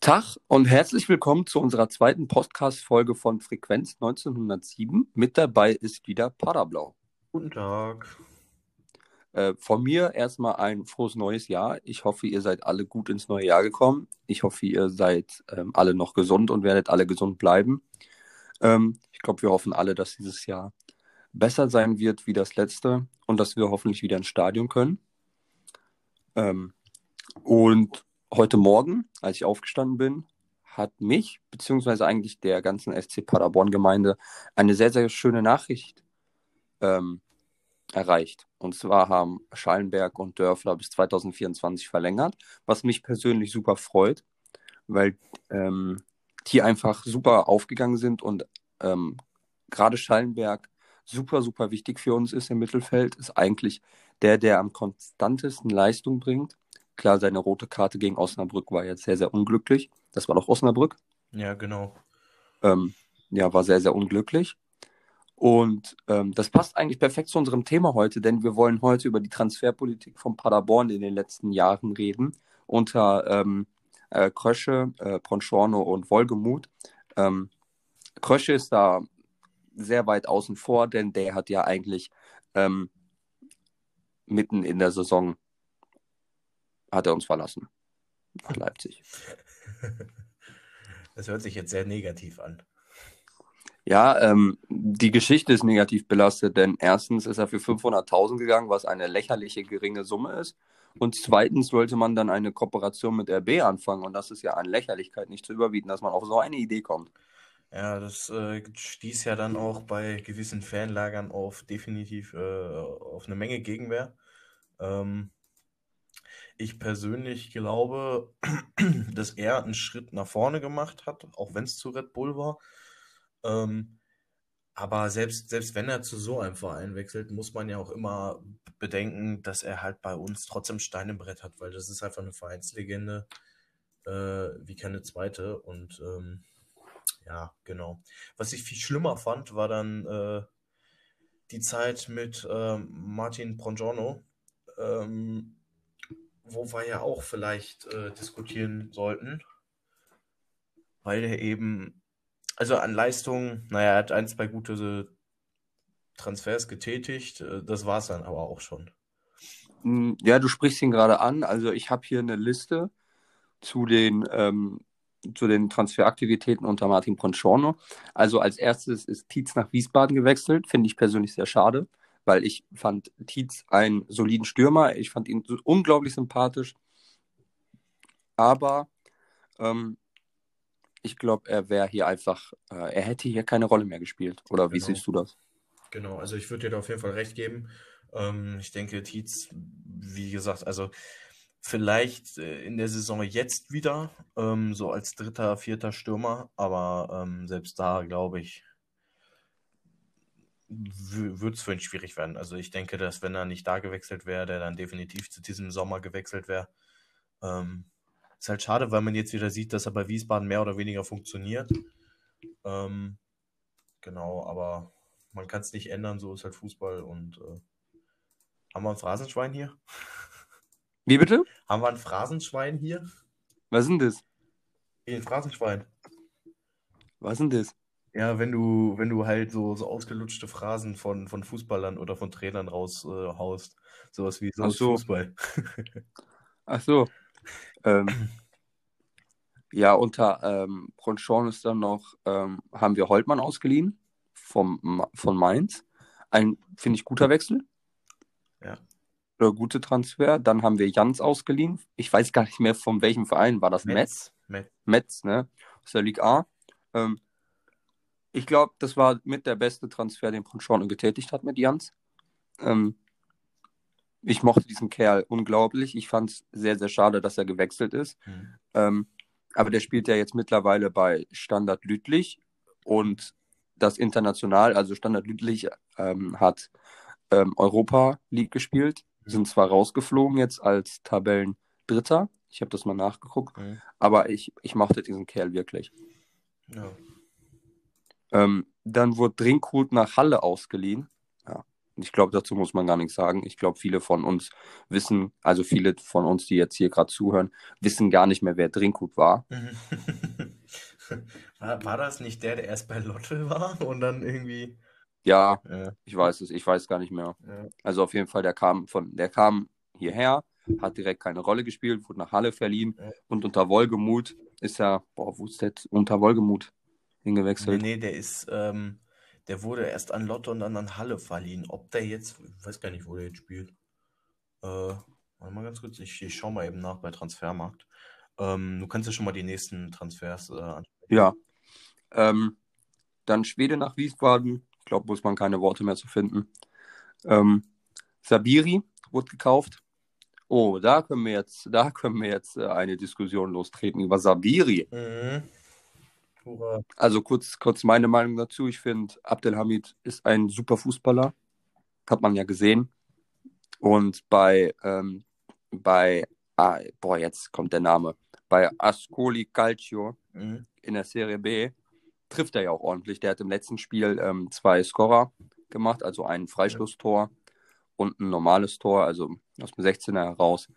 Tag und herzlich willkommen zu unserer zweiten Podcast-Folge von Frequenz 1907. Mit dabei ist wieder Paderblau. Guten Tag. Äh, von mir erstmal ein frohes neues Jahr. Ich hoffe, ihr seid alle gut ins neue Jahr gekommen. Ich hoffe, ihr seid ähm, alle noch gesund und werdet alle gesund bleiben. Ähm, ich glaube, wir hoffen alle, dass dieses Jahr besser sein wird wie das letzte und dass wir hoffentlich wieder ins Stadion können. Ähm, und heute Morgen, als ich aufgestanden bin, hat mich, beziehungsweise eigentlich der ganzen SC Paderborn-Gemeinde, eine sehr, sehr schöne Nachricht ähm, erreicht. Und zwar haben Schallenberg und Dörfler bis 2024 verlängert, was mich persönlich super freut, weil ähm, die einfach super aufgegangen sind und ähm, gerade Schallenberg super, super wichtig für uns ist im Mittelfeld, ist eigentlich der, der am konstantesten Leistung bringt Klar, seine rote Karte gegen Osnabrück war jetzt sehr, sehr unglücklich. Das war doch Osnabrück. Ja, genau. Ähm, ja, war sehr, sehr unglücklich. Und ähm, das passt eigentlich perfekt zu unserem Thema heute, denn wir wollen heute über die Transferpolitik von Paderborn in den letzten Jahren reden. Unter ähm, äh, Krösche, äh, Ponchorno und Wolgemuth. Ähm, Krösche ist da sehr weit außen vor, denn der hat ja eigentlich ähm, mitten in der Saison hat er uns verlassen. Nach Leipzig. Das hört sich jetzt sehr negativ an. Ja, ähm, die Geschichte ist negativ belastet, denn erstens ist er für 500.000 gegangen, was eine lächerliche geringe Summe ist. Und zweitens sollte man dann eine Kooperation mit RB anfangen. Und das ist ja an Lächerlichkeit nicht zu überbieten, dass man auf so eine Idee kommt. Ja, das äh, stieß ja dann auch bei gewissen Fanlagern auf definitiv äh, auf eine Menge Gegenwehr. Ähm, ich persönlich glaube, dass er einen Schritt nach vorne gemacht hat, auch wenn es zu Red Bull war. Ähm, aber selbst, selbst wenn er zu so einem Verein wechselt, muss man ja auch immer bedenken, dass er halt bei uns trotzdem Stein im Brett hat, weil das ist einfach eine Vereinslegende äh, wie keine zweite. Und ähm, ja, genau. Was ich viel schlimmer fand, war dann äh, die Zeit mit äh, Martin Prongiorno. Ähm, wo wir ja auch vielleicht äh, diskutieren sollten, weil er eben, also an Leistung, naja, er hat ein, zwei gute Transfers getätigt, äh, das war es dann aber auch schon. Hm, ja, du sprichst ihn gerade an. Also ich habe hier eine Liste zu den, ähm, zu den Transferaktivitäten unter Martin Ponchorno. Also als erstes ist Tietz nach Wiesbaden gewechselt, finde ich persönlich sehr schade weil ich fand Tietz einen soliden Stürmer. Ich fand ihn unglaublich sympathisch. Aber ähm, ich glaube, er wäre hier einfach, äh, er hätte hier keine Rolle mehr gespielt. Oder genau. wie siehst du das? Genau, also ich würde dir da auf jeden Fall recht geben. Ähm, ich denke, Tietz, wie gesagt, also vielleicht äh, in der Saison jetzt wieder, ähm, so als dritter, vierter Stürmer, aber ähm, selbst da glaube ich, würde es für ihn schwierig werden. Also ich denke, dass wenn er nicht da gewechselt wäre, der dann definitiv zu diesem Sommer gewechselt wäre. Ähm, ist halt schade, weil man jetzt wieder sieht, dass er bei Wiesbaden mehr oder weniger funktioniert. Ähm, genau, aber man kann es nicht ändern, so ist halt Fußball und äh, haben wir ein Phrasenschwein hier? Wie bitte? Haben wir ein Phrasenschwein hier? Was ist denn das? Ein Phrasenschwein. Was ist denn das? Ja, wenn du, wenn du halt so, so ausgelutschte Phrasen von, von Fußballern oder von Trainern raushaust. Äh, Sowas wie so, Ach so. Fußball. Ach so. Ähm, ja, unter ähm, Bronchon ist dann noch, ähm, haben wir Holtmann ausgeliehen vom, von Mainz. Ein, finde ich, guter Wechsel. Ja. Oder gute Transfer. Dann haben wir Jans ausgeliehen. Ich weiß gar nicht mehr, von welchem Verein war das? Metz? Metz, Metz ne? Aus der Ligue A. Ähm, ich glaube, das war mit der beste Transfer, den Ponchorno getätigt hat mit Jans. Ähm, ich mochte diesen Kerl unglaublich. Ich fand es sehr, sehr schade, dass er gewechselt ist. Mhm. Ähm, aber der spielt ja jetzt mittlerweile bei Standard Lüttlich und das international, also Standard Lüttlich ähm, hat ähm, Europa League gespielt, sind zwar rausgeflogen jetzt als Tabellendritter, ich habe das mal nachgeguckt, Mhm. aber ich, ich mochte diesen Kerl wirklich. Ja. Ähm, dann wurde Drinkhut nach Halle ausgeliehen. Ich glaube, dazu muss man gar nichts sagen. Ich glaube, viele von uns wissen, also viele von uns, die jetzt hier gerade zuhören, wissen gar nicht mehr, wer Drinkhut war. War, war das nicht der, der erst bei Lotte war und dann irgendwie. Ja, Ja, ich weiß es, ich weiß gar nicht mehr. ja. Also auf jeden Fall, der kam von, der kam hierher, hat direkt keine Rolle gespielt, wurde nach Halle verliehen Ja. und unter Wolgemuth ist er, boah, wo ist der jetzt? Unter Wolgemuth Nee, hingewechselt. nee, der ist, ähm, der wurde erst an Lotte und dann an Halle verliehen. Ob der jetzt, ich weiß gar nicht, wo der jetzt spielt. Äh, warte mal ganz kurz, ich, ich schau mal eben nach bei Transfermarkt. Ähm, du kannst ja schon mal die nächsten Transfers äh, ansprechen. Ja. Ähm, dann Schwede nach Wiesbaden. Ich glaube, muss man keine Worte mehr zu finden. Ähm, Sabiri wurde gekauft. Oh, da können wir jetzt, da können wir jetzt äh, eine Diskussion lostreten über Sabiri. Mhm. Hurra. Also kurz, kurz meine Meinung dazu. Ich finde, Abdelhamid ist ein super Fußballer. Hat man ja gesehen. Und bei, ähm, bei, ah, boah, jetzt kommt der Name. Bei Ascoli Calcio Mhm. in der Serie B trifft er ja auch ordentlich. Der hat im letzten Spiel ähm, zwei Scorer gemacht, also ein Freistoßtor und ein normales Tor, also aus dem 16er heraus.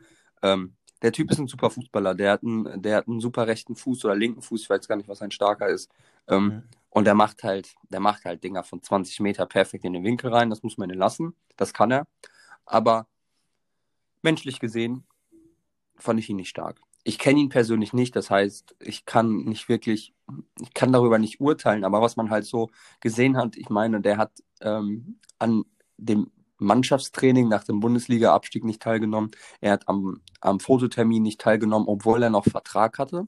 Ähm, der Typ ist ein super Fußballer. Der hat einen, der hat einen super rechten Fuß oder linken Fuß, ich weiß gar nicht, was ein starker ist. Ähm, Mhm. und der macht halt, der macht halt Dinger von 20 Meter perfekt in den Winkel rein. Das muss man ihn lassen. Das kann er. Aber menschlich gesehen fand ich ihn nicht stark. Ich kenne ihn persönlich nicht, das heißt, ich kann nicht wirklich, ich kann darüber nicht urteilen, aber was man halt so gesehen hat, ich meine, der hat ähm, an dem Mannschaftstraining nach dem Bundesliga-Abstieg nicht teilgenommen. Er hat am, am Fototermin nicht teilgenommen, obwohl er noch Vertrag hatte.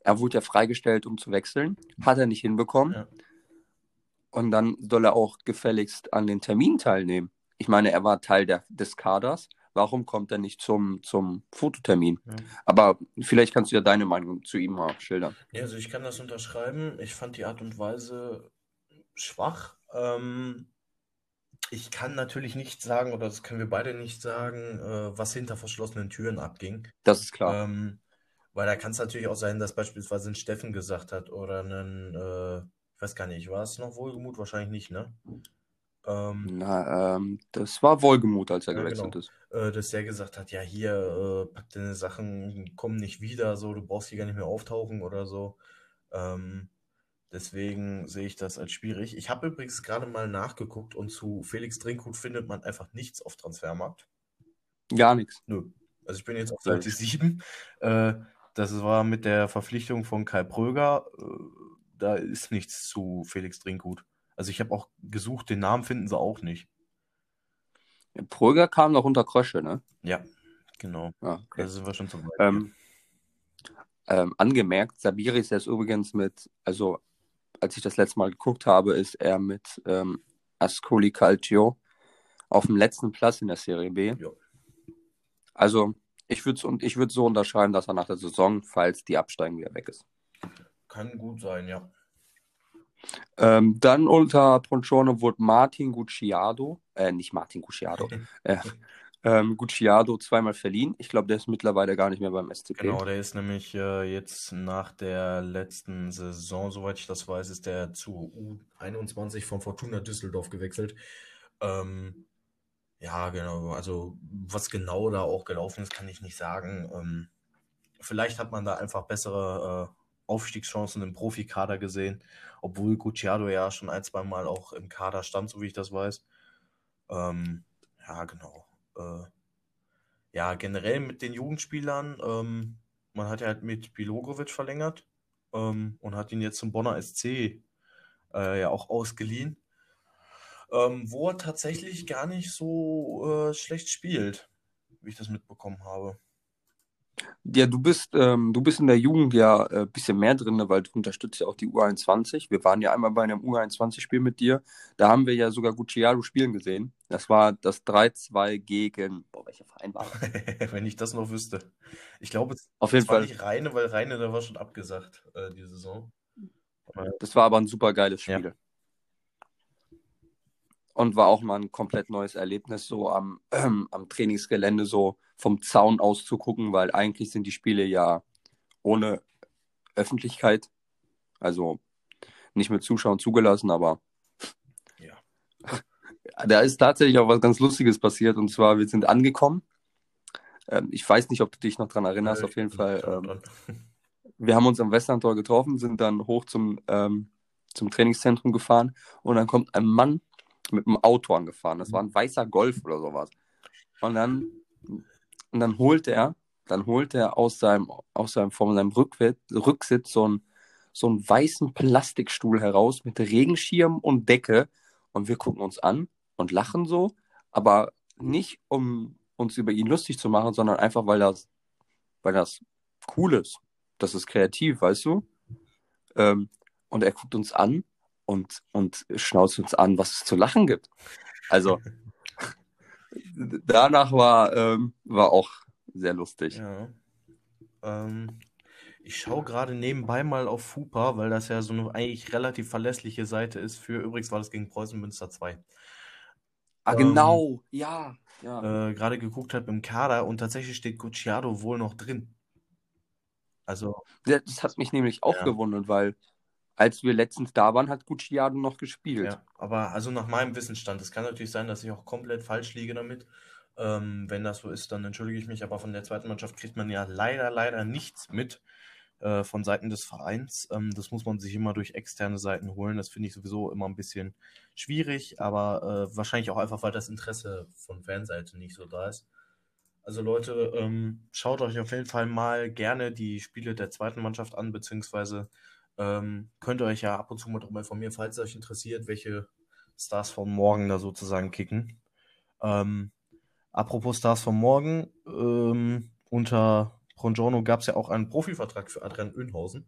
Er wurde ja freigestellt, um zu wechseln. Hat er nicht hinbekommen. Ja. Und dann soll er auch gefälligst an den Termin teilnehmen. Ich meine, er war Teil der, des Kaders. Warum kommt er nicht zum, zum Fototermin? Ja. Aber vielleicht kannst du ja deine Meinung zu ihm mal schildern. Ja, also ich kann das unterschreiben. Ich fand die Art und Weise schwach. Ähm, ich kann natürlich nicht sagen, oder das können wir beide nicht sagen, äh, was hinter verschlossenen Türen abging. Das ist klar. Ähm, weil da kann es natürlich auch sein, dass beispielsweise ein Steffen gesagt hat oder ein, äh, ich weiß gar nicht, war es noch Wohlgemut? Wahrscheinlich nicht, ne? Ähm, Na, ähm, das war Wohlgemut, als er Ja, gewechselt genau. ist. äh, dass der gesagt hat, ja, hier, äh, pack deine Sachen, komm nicht wieder, so, du brauchst hier gar nicht mehr auftauchen oder so. Ähm, deswegen sehe ich das als schwierig. Ich habe übrigens gerade mal nachgeguckt und zu Felix Drinkhut findet man einfach nichts auf Transfermarkt. Gar nichts. Nö. Also ich bin jetzt auf. Seite 7. Äh, das war mit der Verpflichtung von Kai Pröger. Äh, da ist nichts zu Felix Drinkhut. Also ich habe auch gesucht, den Namen finden sie auch nicht. Pröger kam noch unter Krösche, ne? Ja, genau. Ja, okay. Da sind wir schon zu weit. Ähm, ähm, angemerkt, Sabiri ist jetzt übrigens mit, also als ich das letzte Mal geguckt habe, ist er mit ähm, Ascoli Calcio auf dem letzten Platz in der Serie B. Ja. Also ich würde und ich würde so unterschreiben, dass er nach der Saison, falls die absteigen, wieder weg ist. Kann gut sein, ja. Ähm, dann unter Poncione wurde Martin Gucciardo, äh, nicht Martin Gucciardo, äh, ähm, Gucciardo zweimal verliehen. Ich glaube, der ist mittlerweile gar nicht mehr beim SCP. Genau, der ist nämlich äh, jetzt nach der letzten Saison, soweit ich das weiß, ist der zu U21 von Fortuna Düsseldorf gewechselt. Ähm, ja, genau. Also was genau da auch gelaufen ist, kann ich nicht sagen. Ähm, vielleicht hat man da einfach bessere äh, Aufstiegschancen im Profikader gesehen, obwohl Gucciardo ja schon ein, zwei Mal auch im Kader stand, so wie ich das weiß. Ähm, ja, genau. Äh, ja, generell mit den Jugendspielern, ähm, man hat ja halt mit Bilogovic verlängert ähm, und hat ihn jetzt zum Bonner SC äh, ja auch ausgeliehen, ähm, wo er tatsächlich gar nicht so äh, schlecht spielt, wie ich das mitbekommen habe. Ja, du bist, ähm, du bist in der Jugend ja ein äh, bisschen mehr drin, ne, weil du unterstützt ja auch die U21. Wir waren ja einmal bei einem U21-Spiel mit dir. Da haben wir ja sogar Gucciardo spielen gesehen. Das war das 3-2 gegen, boah, welcher Verein war das? Wenn ich das noch wüsste. Ich glaube, es Auf jeden Fall. nicht Reine, weil Reine, da war schon abgesagt, äh, die Saison. Das war aber ein super geiles Ja. Und war auch mal ein komplett neues Erlebnis, so am, ähm, am Trainingsgelände so vom Zaun aus zu gucken, weil eigentlich sind die Spiele ja ohne Öffentlichkeit, also nicht mit Zuschauern zugelassen, aber Ja. da ist tatsächlich auch was ganz Lustiges passiert und zwar wir sind angekommen. Ähm, ich weiß nicht, ob du dich noch dran erinnerst, Äh, auf jeden Fall. Ähm, wir haben uns am Westlandtor getroffen, sind dann hoch zum, ähm, zum Trainingszentrum gefahren und dann kommt ein Mann mit einem Auto angefahren. Das war ein weißer Golf oder sowas. Und dann, und dann holt er, dann holt er aus seinem, aus seinem, von seinem Rückwit- Rücksitz so einen, so einen weißen Plastikstuhl heraus mit Regenschirm und Decke. Und wir gucken uns an und lachen so, aber nicht um uns über ihn lustig zu machen, sondern einfach, weil das, weil das cool ist. Das ist kreativ, weißt du? Ähm, und er guckt uns an und, und schnauzt uns an, was es zu lachen gibt. Also danach war, ähm, war auch sehr lustig. Ja. Ähm, ich schaue gerade nebenbei mal auf FUPA, weil das ja so eine eigentlich relativ verlässliche Seite ist für, übrigens war das gegen Preußen Münster 2. Ah, Ähm, genau, ja. ja. Äh, gerade geguckt habe im Kader und tatsächlich steht Gucciardo wohl noch drin. Also, Das hat mich nämlich auch Ja. gewundert, weil als wir letztens da waren, hat Gucciardo noch gespielt. ja, aber also nach meinem Wissensstand, es kann natürlich sein, dass ich auch komplett falsch liege damit. Ähm, wenn das so ist, dann entschuldige ich mich, aber von der zweiten Mannschaft kriegt man ja leider, leider nichts mit äh, von Seiten des Vereins. Ähm, das muss man sich immer durch externe Seiten holen. Das finde ich sowieso immer ein bisschen schwierig, aber äh, wahrscheinlich auch einfach, weil das Interesse von Fanseite nicht so da ist. Also Leute, ähm, schaut euch auf jeden Fall mal gerne die Spiele der zweiten Mannschaft an, beziehungsweise ähm, könnt ihr euch ja ab und zu mal darüber informieren, falls es euch interessiert, welche Stars von morgen da sozusagen kicken. Ähm, apropos Stars von morgen, ähm, unter Brongiorno gab es ja auch einen Profivertrag für Adrian Önhausen.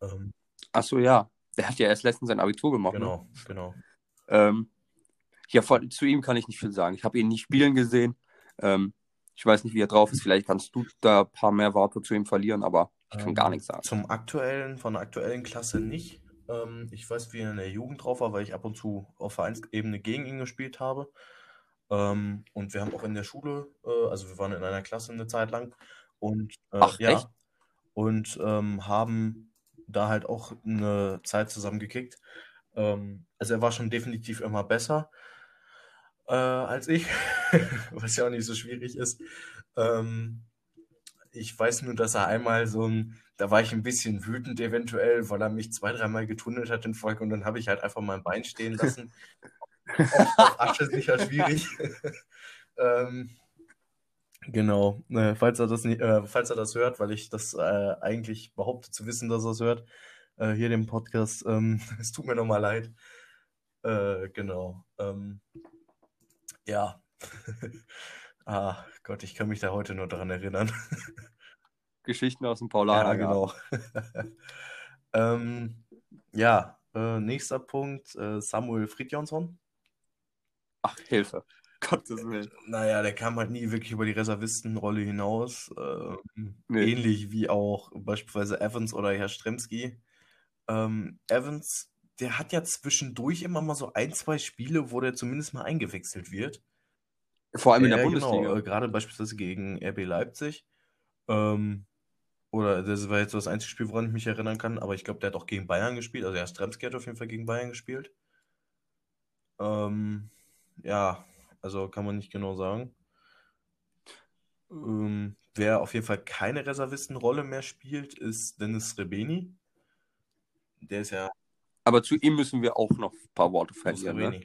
Ähm, Ach so, ja. Der hat ja erst letztens sein Abitur gemacht. Ne? genau, genau. Ähm, ja, von, zu ihm kann ich nicht viel sagen. Ich habe ihn nicht spielen gesehen. Ähm, ich weiß nicht, wie er drauf ist. Vielleicht kannst du da ein paar mehr Worte zu ihm verlieren, aber ich kann Ähm, gar nichts sagen. Zum aktuellen, von der aktuellen Klasse nicht. Ähm, ich weiß, wie er in der Jugend drauf war, weil ich ab und zu auf Vereinsebene gegen ihn gespielt habe. Ähm, und wir haben auch in der Schule, äh, also wir waren in einer Klasse eine Zeit lang und äh, Ach, ja, echt? und ähm, haben da halt auch eine Zeit zusammen gekickt. Ähm, also er war schon definitiv immer besser äh, als ich, was ja auch nicht so schwierig ist. Ähm, ich weiß nur, dass er einmal so ein, da war ich ein bisschen wütend eventuell, weil er mich zwei, dreimal getunnelt hat in Folge und dann habe ich halt einfach mein Bein stehen lassen. auf, auf Asche sicher schwierig. ähm, genau, äh, falls er das nicht, äh, falls er das hört, weil ich das äh, eigentlich behaupte zu wissen, dass er es hört, äh, hier den Podcast, ähm, es tut mir nochmal leid. Äh, genau. Ähm, ja. ah, Gott, ich kann mich da heute nur dran erinnern. Geschichten aus dem Ja, Paulaner. genau. ähm, ja, äh, nächster Punkt, äh, Samuel Fridjonsson. Ach, Hilfe. Gottes Willen. Naja, der kam halt nie wirklich über die Reservistenrolle hinaus. Ähm, Nee. Ähnlich wie auch beispielsweise Evans oder Herr Stremski. Ähm, Evans, der hat ja zwischendurch immer mal so ein, zwei Spiele, wo der zumindest mal eingewechselt wird. Vor allem in der Ja, Bundesliga. Genau, gerade beispielsweise gegen RB Leipzig. Ähm, oder das war jetzt so das einzige Spiel, woran ich mich erinnern kann, aber ich glaube, der hat auch gegen Bayern gespielt. Also ja, Stremski hat auf jeden Fall gegen Bayern gespielt. Ähm, ja, also kann man nicht genau sagen. Ähm, wer auf jeden Fall keine Reservistenrolle mehr spielt, ist Dennis Rebeni. Der ist ja Aber zu ihm müssen wir auch noch ein paar Worte verlieren. Ne?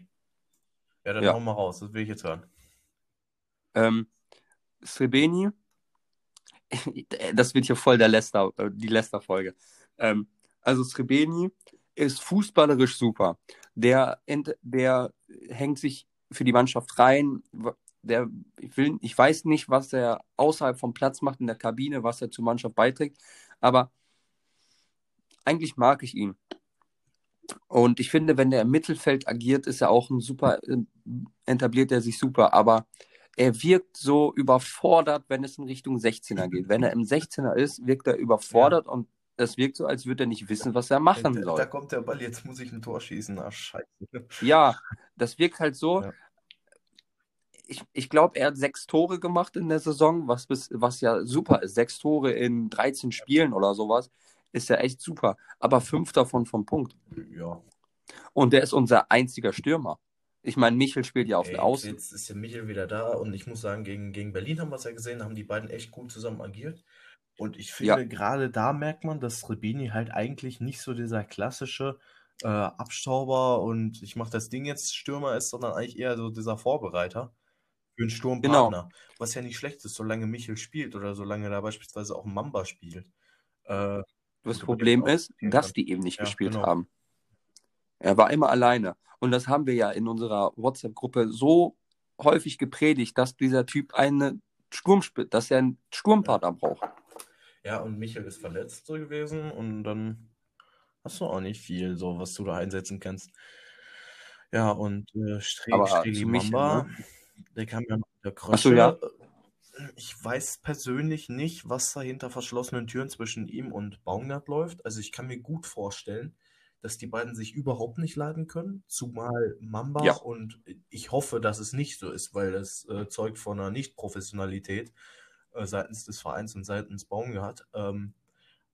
Ja, dann Ja. hau mal raus, das will ich jetzt hören. Ähm, Srebeni, das wird hier voll der Leicester, äh, die Leicester-Folge. Ähm, also Srebeni ist fußballerisch super. Der, der hängt sich für die Mannschaft rein. Der, ich, will, ich weiß nicht, was er außerhalb vom Platz macht in der Kabine, was er zur Mannschaft beiträgt, aber eigentlich mag ich ihn. Und ich finde, wenn der im Mittelfeld agiert, ist er auch ein super, äh, etabliert er sich super, aber er wirkt so überfordert, wenn es in Richtung 16er geht. Wenn er im 16er ist, wirkt er überfordert und das wirkt so, als würde er nicht wissen, was er machen da, soll. da kommt der Ball, jetzt muss ich ein Tor schießen. Ach, scheiße. Ja, das wirkt halt so. Ja. Ich, ich glaube, er hat sechs Tore gemacht in der Saison, was, bis, was ja super ist. Sechs Tore in 13 Spielen oder sowas ist ja echt super. Aber fünf davon vom Punkt. Ja. Und der ist unser einziger Stürmer. Ich meine, Michel spielt ja auf Ey, der Außen. Jetzt ist der Michel wieder da und ich muss sagen, gegen, gegen Berlin haben wir es ja gesehen, haben die beiden echt gut zusammen agiert. Und ich finde, Ja. gerade da merkt man, dass Rebini halt eigentlich nicht so dieser klassische äh, Abstauber und ich mache das Ding jetzt Stürmer ist, sondern eigentlich eher so dieser Vorbereiter für einen Sturmpartner. Was ja nicht schlecht ist, solange Michel spielt oder solange da beispielsweise auch Mamba spielt. Äh, Das Problem ist, dass die eben nicht Ja, gespielt genau. haben. Er war immer alleine. Und das haben wir ja in unserer WhatsApp-Gruppe so häufig gepredigt, dass dieser Typ eine Sturmsp dass er einen Sturmpartner braucht. Ja, und Michel ist verletzt so gewesen und dann hast du auch nicht viel, so was du da einsetzen kannst. Ja, und äh, Stre Aber Streli zu Michel, Mamba, ne? der kam ja mit der Ach so, ja. Ich weiß persönlich nicht, was da hinter verschlossenen Türen zwischen ihm und Baumgart läuft. Also ich kann mir gut vorstellen, dass die beiden sich überhaupt nicht leiden können, zumal Mamba Ja. und ich hoffe, dass es nicht so ist, weil es äh, zeugt von einer Nicht-Professionalität äh, seitens des Vereins und seitens Baumgart. Ähm,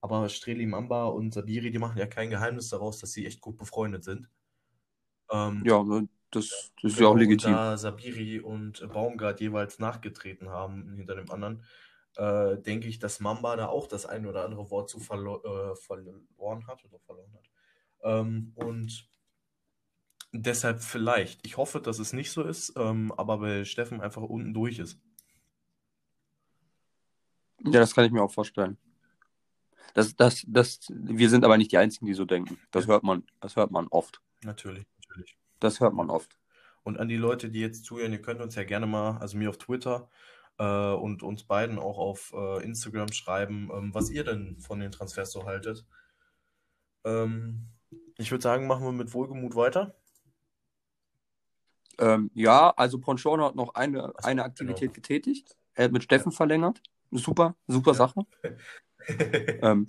aber Streli Mamba und Sabiri, die machen ja kein Geheimnis daraus, dass sie echt gut befreundet sind. Ähm, Ja, ne, das, das ist ja auch legitim. da Sabiri und Baumgart jeweils nachgetreten haben hinter dem anderen, äh, denke ich, dass Mamba da auch das ein oder andere Wort zu verlo äh, verloren hat oder verloren hat. Ähm, und deshalb vielleicht. Ich hoffe, dass es nicht so ist, ähm, aber bei Steffen einfach unten durch ist. Ja, das kann ich mir auch vorstellen. Das, das, das, wir sind aber nicht die Einzigen, die so denken. Das hört man, das hört man oft. Natürlich. Das hört man oft. Und an die Leute, die jetzt zuhören, ihr könnt uns ja gerne mal, also mir auf Twitter äh, und uns beiden auch auf äh, Instagram schreiben, ähm, was ihr denn von den Transfers so haltet. Ähm, ich würde sagen, machen wir mit Wohlgemut weiter. Ähm, ja, also Ponchorno hat noch eine, so, eine Aktivität genau. getätigt. Er hat mit Steffen verlängert. Super, super Ja. Sache. Ähm,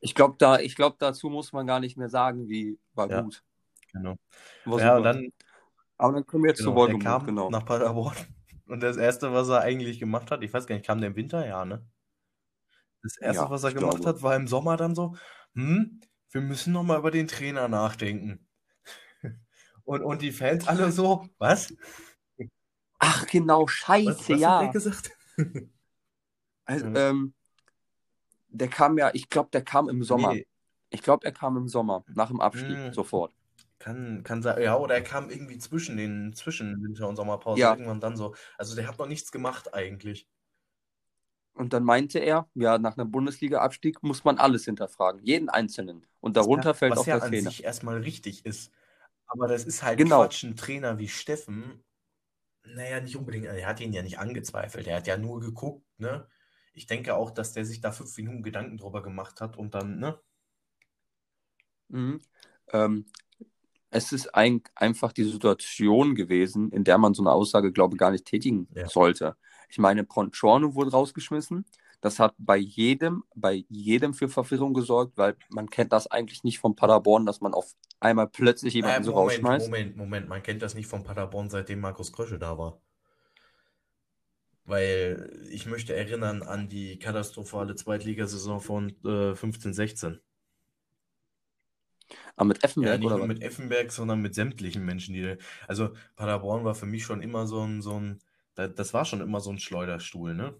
ich glaube, da, ich glaub, dazu muss man gar nicht mehr sagen, wie war Ja. gut. Genau. War Ja, super. und dann Aber dann kommen wir jetzt zu genau, der Wohlgemut, kam genau. nach Paderborn. Und das Erste, was er eigentlich gemacht hat, ich weiß gar nicht, kam der im Winter? Ja, ne? Das Erste, Ja, was er gemacht glaube. hat, war im Sommer dann so, hm, wir müssen noch mal über den Trainer nachdenken. Und, und die Fans alle so, was? Ach, genau, Was, scheiße, was hat der ja. gesagt? Also, Ja. ähm, der kam ja, ich glaube, der kam im Sommer. Nee, Ich glaube, er kam im Sommer, nach dem Abstieg, Mm. sofort. Kann, kann sein, ja, oder er kam irgendwie zwischen den, zwischen Winter- und Sommerpause, Ja. irgendwann dann so. Also der hat noch nichts gemacht eigentlich. Und dann meinte er, ja, nach einem Bundesliga-Abstieg muss man alles hinterfragen, jeden Einzelnen. Und darunter was fällt was auch ja der an Trainer. sich erstmal richtig ist. Aber das ist halt Genau. Quatsch, ein Trainer wie Steffen, naja, nicht unbedingt, er hat ihn ja nicht angezweifelt, er hat ja nur geguckt, ne? Ich denke auch, dass der sich da fünf Minuten Gedanken drüber gemacht hat und dann, ne? Mhm. Ähm, es ist ein, einfach die Situation gewesen, in der man so eine Aussage, glaube ich, gar nicht tätigen Ja. sollte. Ich meine, Ponchorno wurde rausgeschmissen. Das hat bei jedem, bei jedem für Verwirrung gesorgt, weil man kennt das eigentlich nicht von Paderborn, dass man auf einmal plötzlich Äh, jemanden so Moment, rausschmeißt. Moment, Moment, man kennt das nicht von Paderborn, seitdem Markus Krösche da war. Weil ich möchte erinnern an die katastrophale Zweitligasaison von äh, 15, 16. Aber mit Ja, Effenberg nicht oder nur was? mit Effenberg, sondern mit sämtlichen Menschen, die. Also Paderborn war für mich schon immer so ein, so ein, da- das war schon immer so ein Schleuderstuhl, ne?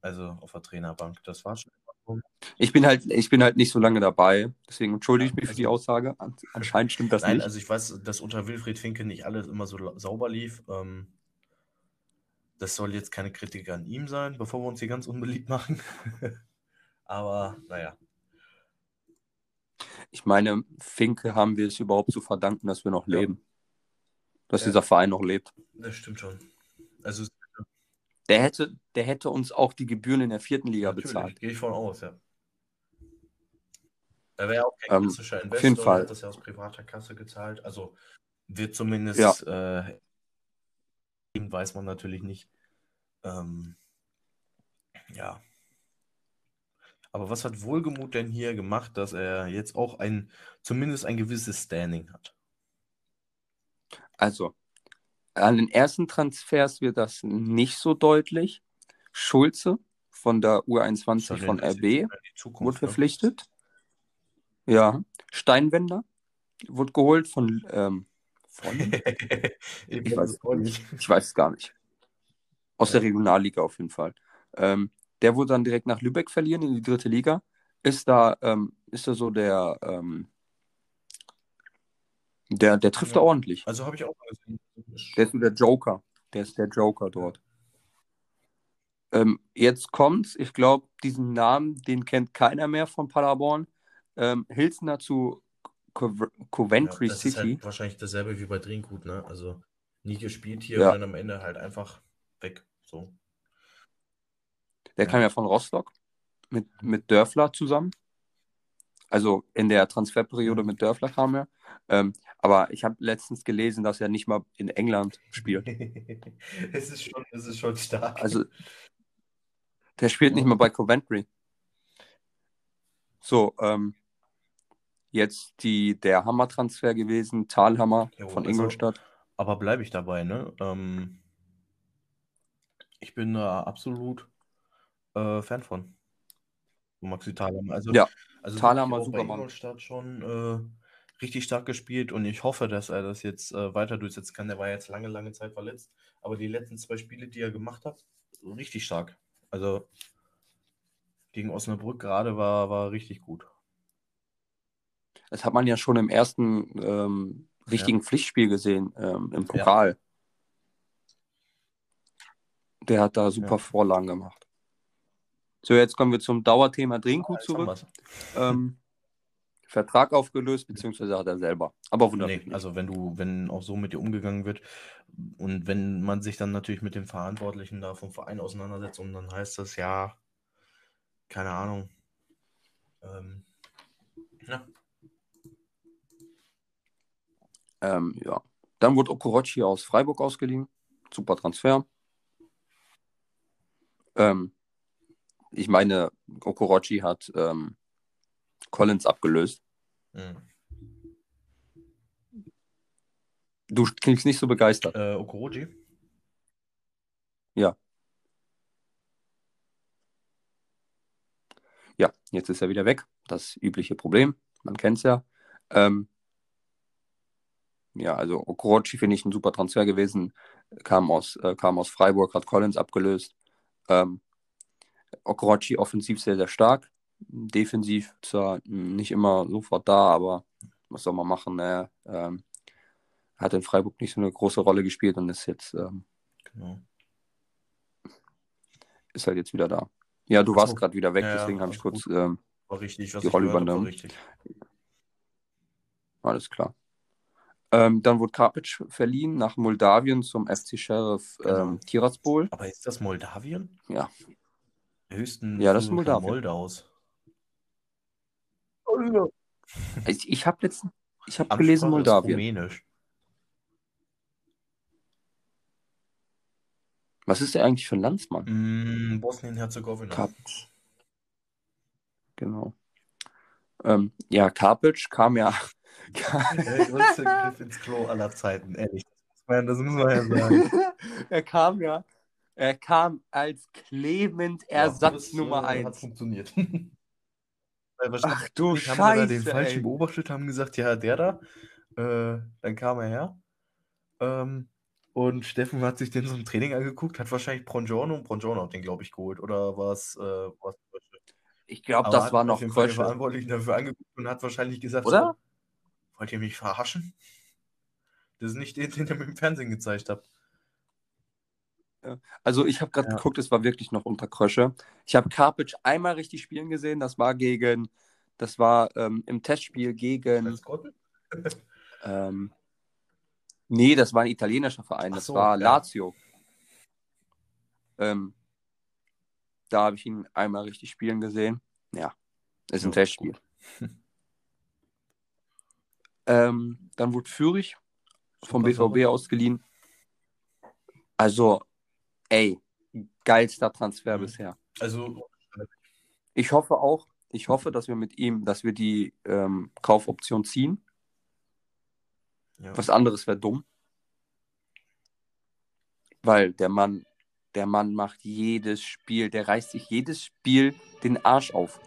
Also auf der Trainerbank. Das war schon immer so. Ich bin halt, ich bin halt nicht so lange dabei, deswegen entschuldige ich Ja, mich für die also- Aussage. An, anscheinend stimmt das Nein, nicht. also ich weiß, dass unter Wilfried Finke nicht alles immer so sauber lief. Ähm, das soll jetzt keine Kritik an ihm sein, bevor wir uns hier ganz unbeliebt machen. Aber naja. Ich meine, Finke haben wir es überhaupt zu verdanken, dass wir noch Ja. leben. Dass Ja. dieser Verein noch lebt. Das stimmt schon. Also Der hätte, der hätte uns auch die Gebühren in der vierten Liga natürlich, bezahlt. gehe ich von aus, ja. Er wäre ja auch kein Ähm, klassischer jeden Investor, Fall. hat das ja aus privater Kasse gezahlt. Also wird zumindest, Ja. äh, weiß man natürlich nicht. Ähm, ja. Aber was hat Wohlgemut denn hier gemacht, dass er jetzt auch ein, zumindest ein gewisses Standing hat? Also, an den ersten Transfers wird das nicht so deutlich. Schulze von der U21 von RB wurde verpflichtet. Ne? Ja. Steinwender wurde geholt von. Ähm, von ich, weiß, ich weiß es gar nicht. Aus ja. der Regionalliga auf jeden Fall. Ähm, der wurde dann direkt nach Lübeck verlieren in die dritte Liga. Ist da, ähm, ist da so der, ähm, der, der trifft ja. da ordentlich. Also habe ich auch gesehen. Der ist nur der Joker. Der ist der Joker dort. Ähm, jetzt kommt's. Ich glaube, diesen Namen, den kennt keiner mehr von Paderborn. Ähm, Hilsner zu Co Coventry ja, das City. Ist halt wahrscheinlich dasselbe wie bei Drinkgut, ne? Also nie gespielt hier ja. und dann am Ende halt einfach weg. So. Der ja. kam ja von Rostock mit, mit Dörfler zusammen. Also in der Transferperiode mit Dörfler kam er. Ähm, aber ich habe letztens gelesen, dass er nicht mal in England spielt. es, ist schon, es ist schon stark. Also der spielt nicht mal bei Coventry. So, ähm, jetzt die, der Hammer-Transfer gewesen, Talhammer jo, von also, Ingolstadt. Aber bleibe ich dabei, ne? Ähm, ich bin da absolut äh, Fan von. Maxi Thalhammer. Also, ja, also Thalhammer super Mann. Ingolstadt schon äh, richtig stark gespielt und ich hoffe, dass er das jetzt äh, weiter durchsetzen kann. Der war jetzt lange, lange Zeit verletzt, aber die letzten zwei Spiele, die er gemacht hat, richtig stark. Also gegen Osnabrück gerade war, war richtig gut. Das hat man ja schon im ersten ähm, richtigen ja. Pflichtspiel gesehen, ähm, im Pokal. Ja. Der hat da super ja. Vorlagen gemacht. So, jetzt kommen wir zum Dauerthema Drinkgut zurück. Ähm, Vertrag aufgelöst, beziehungsweise hat er selber. Aber wunderbar. Nee, also wenn du, wenn auch so mit dir umgegangen wird und wenn man sich dann natürlich mit dem Verantwortlichen da vom Verein auseinandersetzt und dann heißt das ja, keine Ahnung. Ähm, ja. Ähm, ja. Dann wurde Okorochi aus Freiburg ausgeliehen. Super Transfer. Ähm, ich meine, Okorochi hat ähm, Collins abgelöst. Mhm. Du klingst nicht so begeistert. Äh, Okorochi? Ja. Ja, jetzt ist er wieder weg. Das übliche Problem. Man kennt es ja. Ähm, ja, also Okorochi finde ich ein super Transfer gewesen. Kam aus, äh, kam aus Freiburg, hat Collins abgelöst. Ähm, Okorochi offensiv sehr, sehr stark. Defensiv zwar nicht immer sofort da, aber was soll man machen? Ne? Ähm, hat in Freiburg nicht so eine große Rolle gespielt und ist jetzt ähm, genau. ist halt jetzt wieder da. Ja, du warst gerade wieder weg, ja, deswegen habe ich kurz ähm, richtig, die Rolle übernommen. Alles klar. Ähm, dann wurde Karpic verliehen nach Moldawien zum FC Sheriff genau. ähm, Tiraspol. Aber ist das Moldawien? Ja. Höchsten ja, das ist. Moldaus. Ich, ich habe letztens, ich habe gelesen Moldawien. Rumänisch. Was ist der eigentlich für ein Landsmann? Mm, Bosnien-Herzegowina. Genau. Ähm, ja, Karpic kam ja. der größte Griff ins Klo aller Zeiten, ehrlich. Das muss man ja sagen. er kam ja. Er kam als Clement Ersatz ja, Nummer 1. Äh, hat funktioniert. Ach du Scheiße. Haben wir den falschen ey. beobachtet, haben gesagt, ja, der da. Äh, dann kam er her. Ähm, und Steffen hat sich den so im Training angeguckt, hat wahrscheinlich Brongiorno und Brongiorno hat den, glaube ich, geholt. Oder war es äh, Ich glaube, das war noch Krösche. Verantwortlichen dafür angeguckt und hat wahrscheinlich gesagt, Oder? So, wollt ihr mich verarschen? Das ist nicht den, den ihr mir im Fernsehen gezeigt habt. Also ich habe gerade ja. geguckt, es war wirklich noch unter Krösche. Ich habe Karpic einmal richtig spielen gesehen, das war gegen, das war ähm, im Testspiel gegen. ähm, nee, das war ein italienischer Verein, das so, war ja. Lazio. Ähm, da habe ich ihn einmal richtig spielen gesehen. Ja, ist ein ja, Testspiel. ähm, dann wurde Fürich vom BVB ausgeliehen. Also ey, geilster Transfer mhm. bisher. Also, Ich hoffe auch, ich hoffe, dass wir mit ihm, dass wir die ähm, Kaufoption ziehen. Ja. Was anderes wäre dumm. Weil der Mann, der Mann macht jedes Spiel, der reißt sich jedes Spiel den Arsch auf.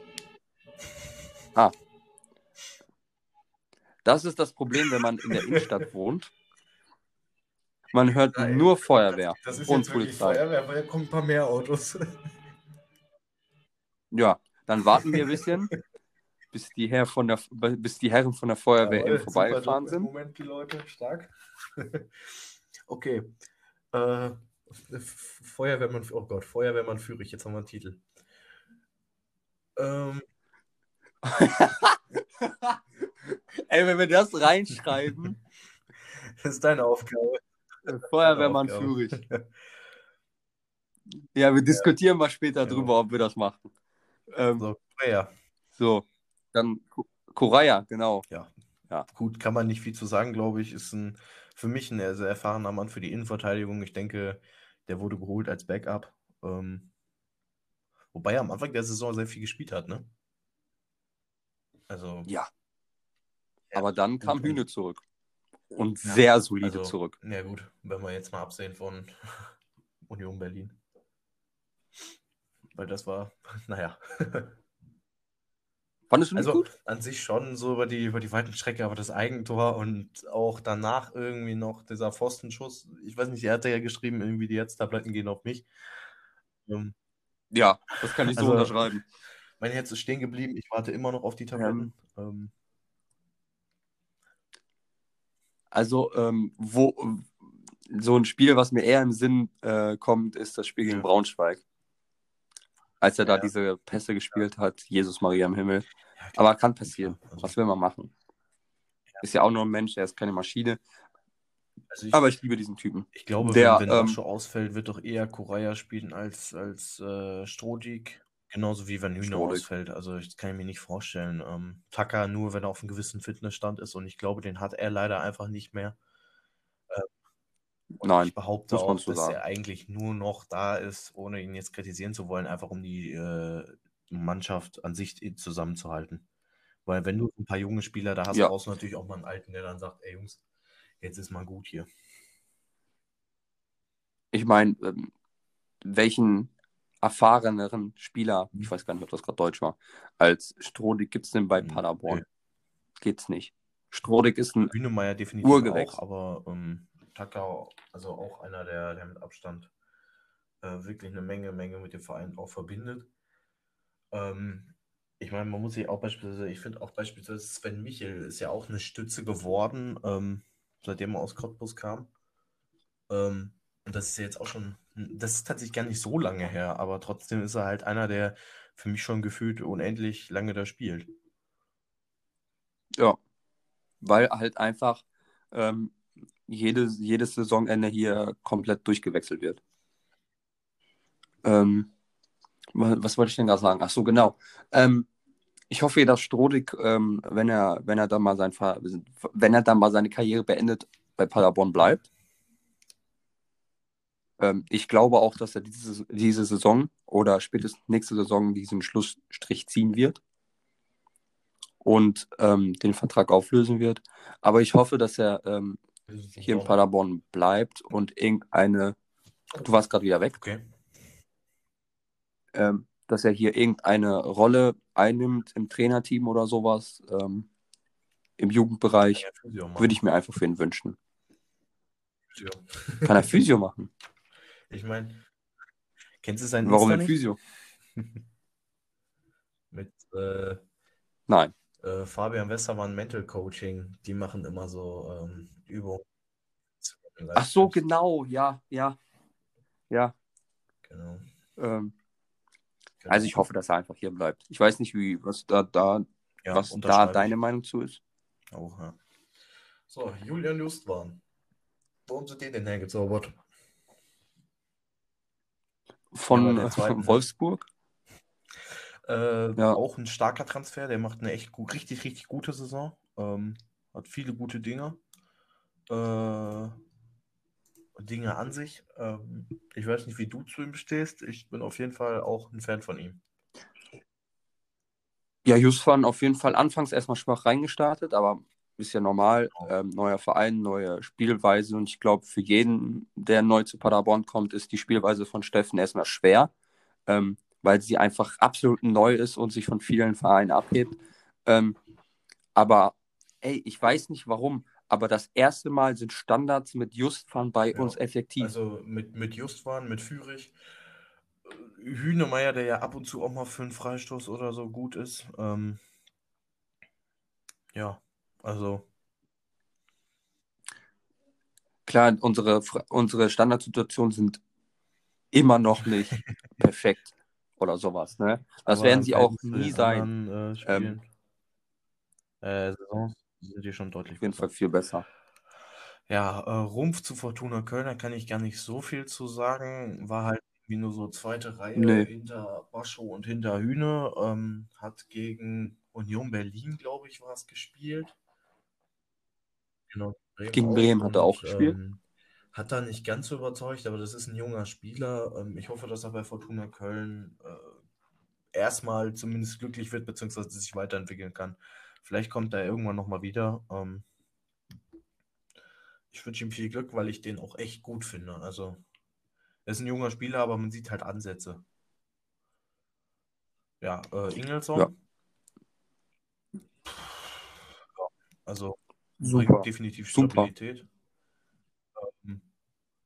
Ah. Das ist das Problem, wenn man in der Innenstadt wohnt. Man hört Nein, nur Feuerwehr Das ist und Polizei. Feuerwehr, weil da kommen ein paar mehr Autos. Ja, dann warten wir ein bisschen, bis die, Herr von der, bis die Herren von der Feuerwehr Jawohl, eben vorbeigefahren sind. Moment, die Leute, stark. okay. Äh, Feuerwehrmann, oh Gott, Feuerwehrmann Führig, jetzt haben wir einen Titel. Ähm, Ey, wenn wir das reinschreiben, das ist deine Aufgabe. Feuerwehrmann. Führig. Ja, wir diskutieren mal später Ja. drüber, ob wir das machen. Ähm, So, ja, so, dann Kuraya, genau. gut, kann man nicht viel zu sagen, glaube ich. Ist ein, für mich ein sehr erfahrener Mann für die Innenverteidigung. Ich denke, der wurde geholt als Backup. Ähm, wobei er am Anfang der Saison sehr viel gespielt hat, ne? Also, Ja. Aber dann kam Hühne zurück. Und Ja, sehr solide also, zurück. Ja, gut, wenn wir jetzt mal absehen von Union Berlin. Weil das war, naja. Fandest du nicht Also gut? an sich schon so über die, über die weiten Strecke, aber das Eigentor und auch danach irgendwie noch dieser Pfostenschuss. Ich weiß nicht, er hatte ja geschrieben, irgendwie die Herztabletten gehen auf mich. Ähm, Ja, das kann ich so Also- unterschreiben. mein Herz ist stehen geblieben, ich warte immer noch auf die Tabletten. Ähm, Also, ähm, wo so ein Spiel, was mir eher im Sinn äh, kommt, ist das Spiel gegen Ja. Braunschweig. Als er da Ja. diese Pässe gespielt hat, Jesus Maria im Himmel. ja, Aber kann passieren. also, Was will man machen? Ist ja auch nur ein Mensch, er ist keine Maschine. also ich, Aber ich liebe diesen Typen. ich glaube, der, wenn, wenn ähm, ausfällt, wird doch eher Koraya spielen als, als äh, Strodig. Genauso wie wenn Hühner Strodig. ausfällt. Also das kann ich mir nicht vorstellen. Ähm, Tucker nur, wenn er auf einem gewissen Fitnessstand ist und ich glaube, den hat er leider einfach nicht mehr. Und Nein, ich behaupte auch, so dass sagen. er eigentlich nur noch da ist, ohne ihn jetzt kritisieren zu wollen, einfach um die äh, Mannschaft an sich zusammenzuhalten. Weil wenn du ein paar junge Spieler da hast, Ja. brauchst du natürlich auch mal einen Alten, der dann sagt, ey Jungs, jetzt ist mal gut hier. Ich meine, ähm, welchen erfahreneren Spieler, Mhm. ich weiß gar nicht, ob das gerade Deutsch war, als Strodig gibt es denn bei Mhm, Paderborn? nee. Geht's nicht. Strodig ist ein Hünemeyer definitiv Urgewächs. auch, aber ähm, Tucker, also auch einer, der, der mit Abstand äh, wirklich eine Menge, Menge mit dem Verein auch verbindet. Ähm, ich meine, man muss sich auch beispielsweise, ich finde auch beispielsweise Sven Michel ist ja auch eine Stütze geworden, ähm, seitdem er aus Cottbus kam. Ähm, und das ist ja jetzt auch schon, das ist tatsächlich gar nicht so lange her, aber trotzdem ist er halt einer, der für mich schon gefühlt unendlich lange da spielt. Ja, weil halt einfach ähm, jedes, jedes Saisonende hier komplett durchgewechselt wird. Ähm, wa- was wollte ich denn gerade sagen? Ach so, genau. Ähm, ich hoffe, dass Strodig, ähm, wenn er, wenn er dann mal sein, wenn er dann mal seine Karriere beendet, bei Paderborn bleibt. Ähm, ich glaube auch, dass er diese, diese Saison oder spätestens nächste Saison diesen Schlussstrich ziehen wird und ähm, den Vertrag auflösen wird. Aber ich hoffe, dass er ähm, hier in Paderborn bleibt und irgendeine, du warst gerade wieder weg, Okay. ähm, dass er hier irgendeine Rolle einnimmt im Trainerteam oder sowas, ähm, im Jugendbereich, Ja, würde ich mir einfach für ihn wünschen. Physio. Kann er Physio machen? Ich meine, kennst du seinen Warum Insta nicht? Physio? Mit äh, Nein. äh, Fabian Westermann Mental Coaching. Die machen immer so ähm, Übungen. Ach so, genau, ja, ja, ja. Genau. Ähm, genau. also ich hoffe, dass er einfach hier bleibt. Ich weiß nicht, wie, was da, da, Ja, was da deine. Meinung zu ist. Auch, ja. So, Julian Justwan. Warum sind die denn hergezaubert? Von Ja, ne? Wolfsburg. Äh, Ja. Auch ein starker Transfer. Der macht eine echt gut, richtig, richtig gute Saison. Ähm, hat viele gute Dinge. Äh, Dinge an sich. Ähm, ich weiß nicht, wie du zu ihm stehst. Ich bin auf jeden Fall auch ein Fan von ihm. Ja, Just waren auf jeden Fall anfangs erstmal schwach reingestartet, aber ist ja normal. Ähm, neuer Verein, neue Spielweise und ich glaube, für jeden, der neu zu Paderborn kommt, ist die Spielweise von Steffen erstmal schwer, ähm, weil sie einfach absolut neu ist und sich von vielen Vereinen abhebt. Ähm, aber ey, ich weiß nicht warum, aber das erste Mal sind Standards mit Justfahren bei Ja, uns effektiv. Also mit, mit Justwan, mit Fürich. Hühnemeier, der ja ab und zu auch mal für einen Freistoß oder so gut ist. Ähm, ja, also. Klar, unsere, unsere Standardsituationen sind immer noch nicht perfekt oder sowas. Ne? Das aber werden sie auch nie sein. anderen, äh, Spielen, äh, Saisons sind die schon deutlich Auf jeden besser. Fall viel besser. Ja, äh, Rumpf zu Fortuna Köln, da kann ich gar nicht so viel zu sagen. War halt irgendwie nur so zweite Reihe Nee. hinter Bascho und hinter Hühne. Ähm, hat gegen Union Berlin, glaube ich, war es gespielt. Genau, Bremen Gegen. Bremen hat er auch gespielt. ähm, hat da nicht ganz so überzeugt, aber das ist ein junger Spieler. Ähm, ich hoffe, dass er bei Fortuna Köln äh, erstmal zumindest glücklich wird, beziehungsweise sich weiterentwickeln kann. Vielleicht kommt er irgendwann nochmal wieder. Ähm, ich wünsche ihm viel Glück, weil ich den auch echt gut finde. Also, er ist ein junger Spieler, aber man sieht halt Ansätze. Ja, äh, Ingelsson. Ja, also, Super. definitiv Super. Stabilität. Ähm,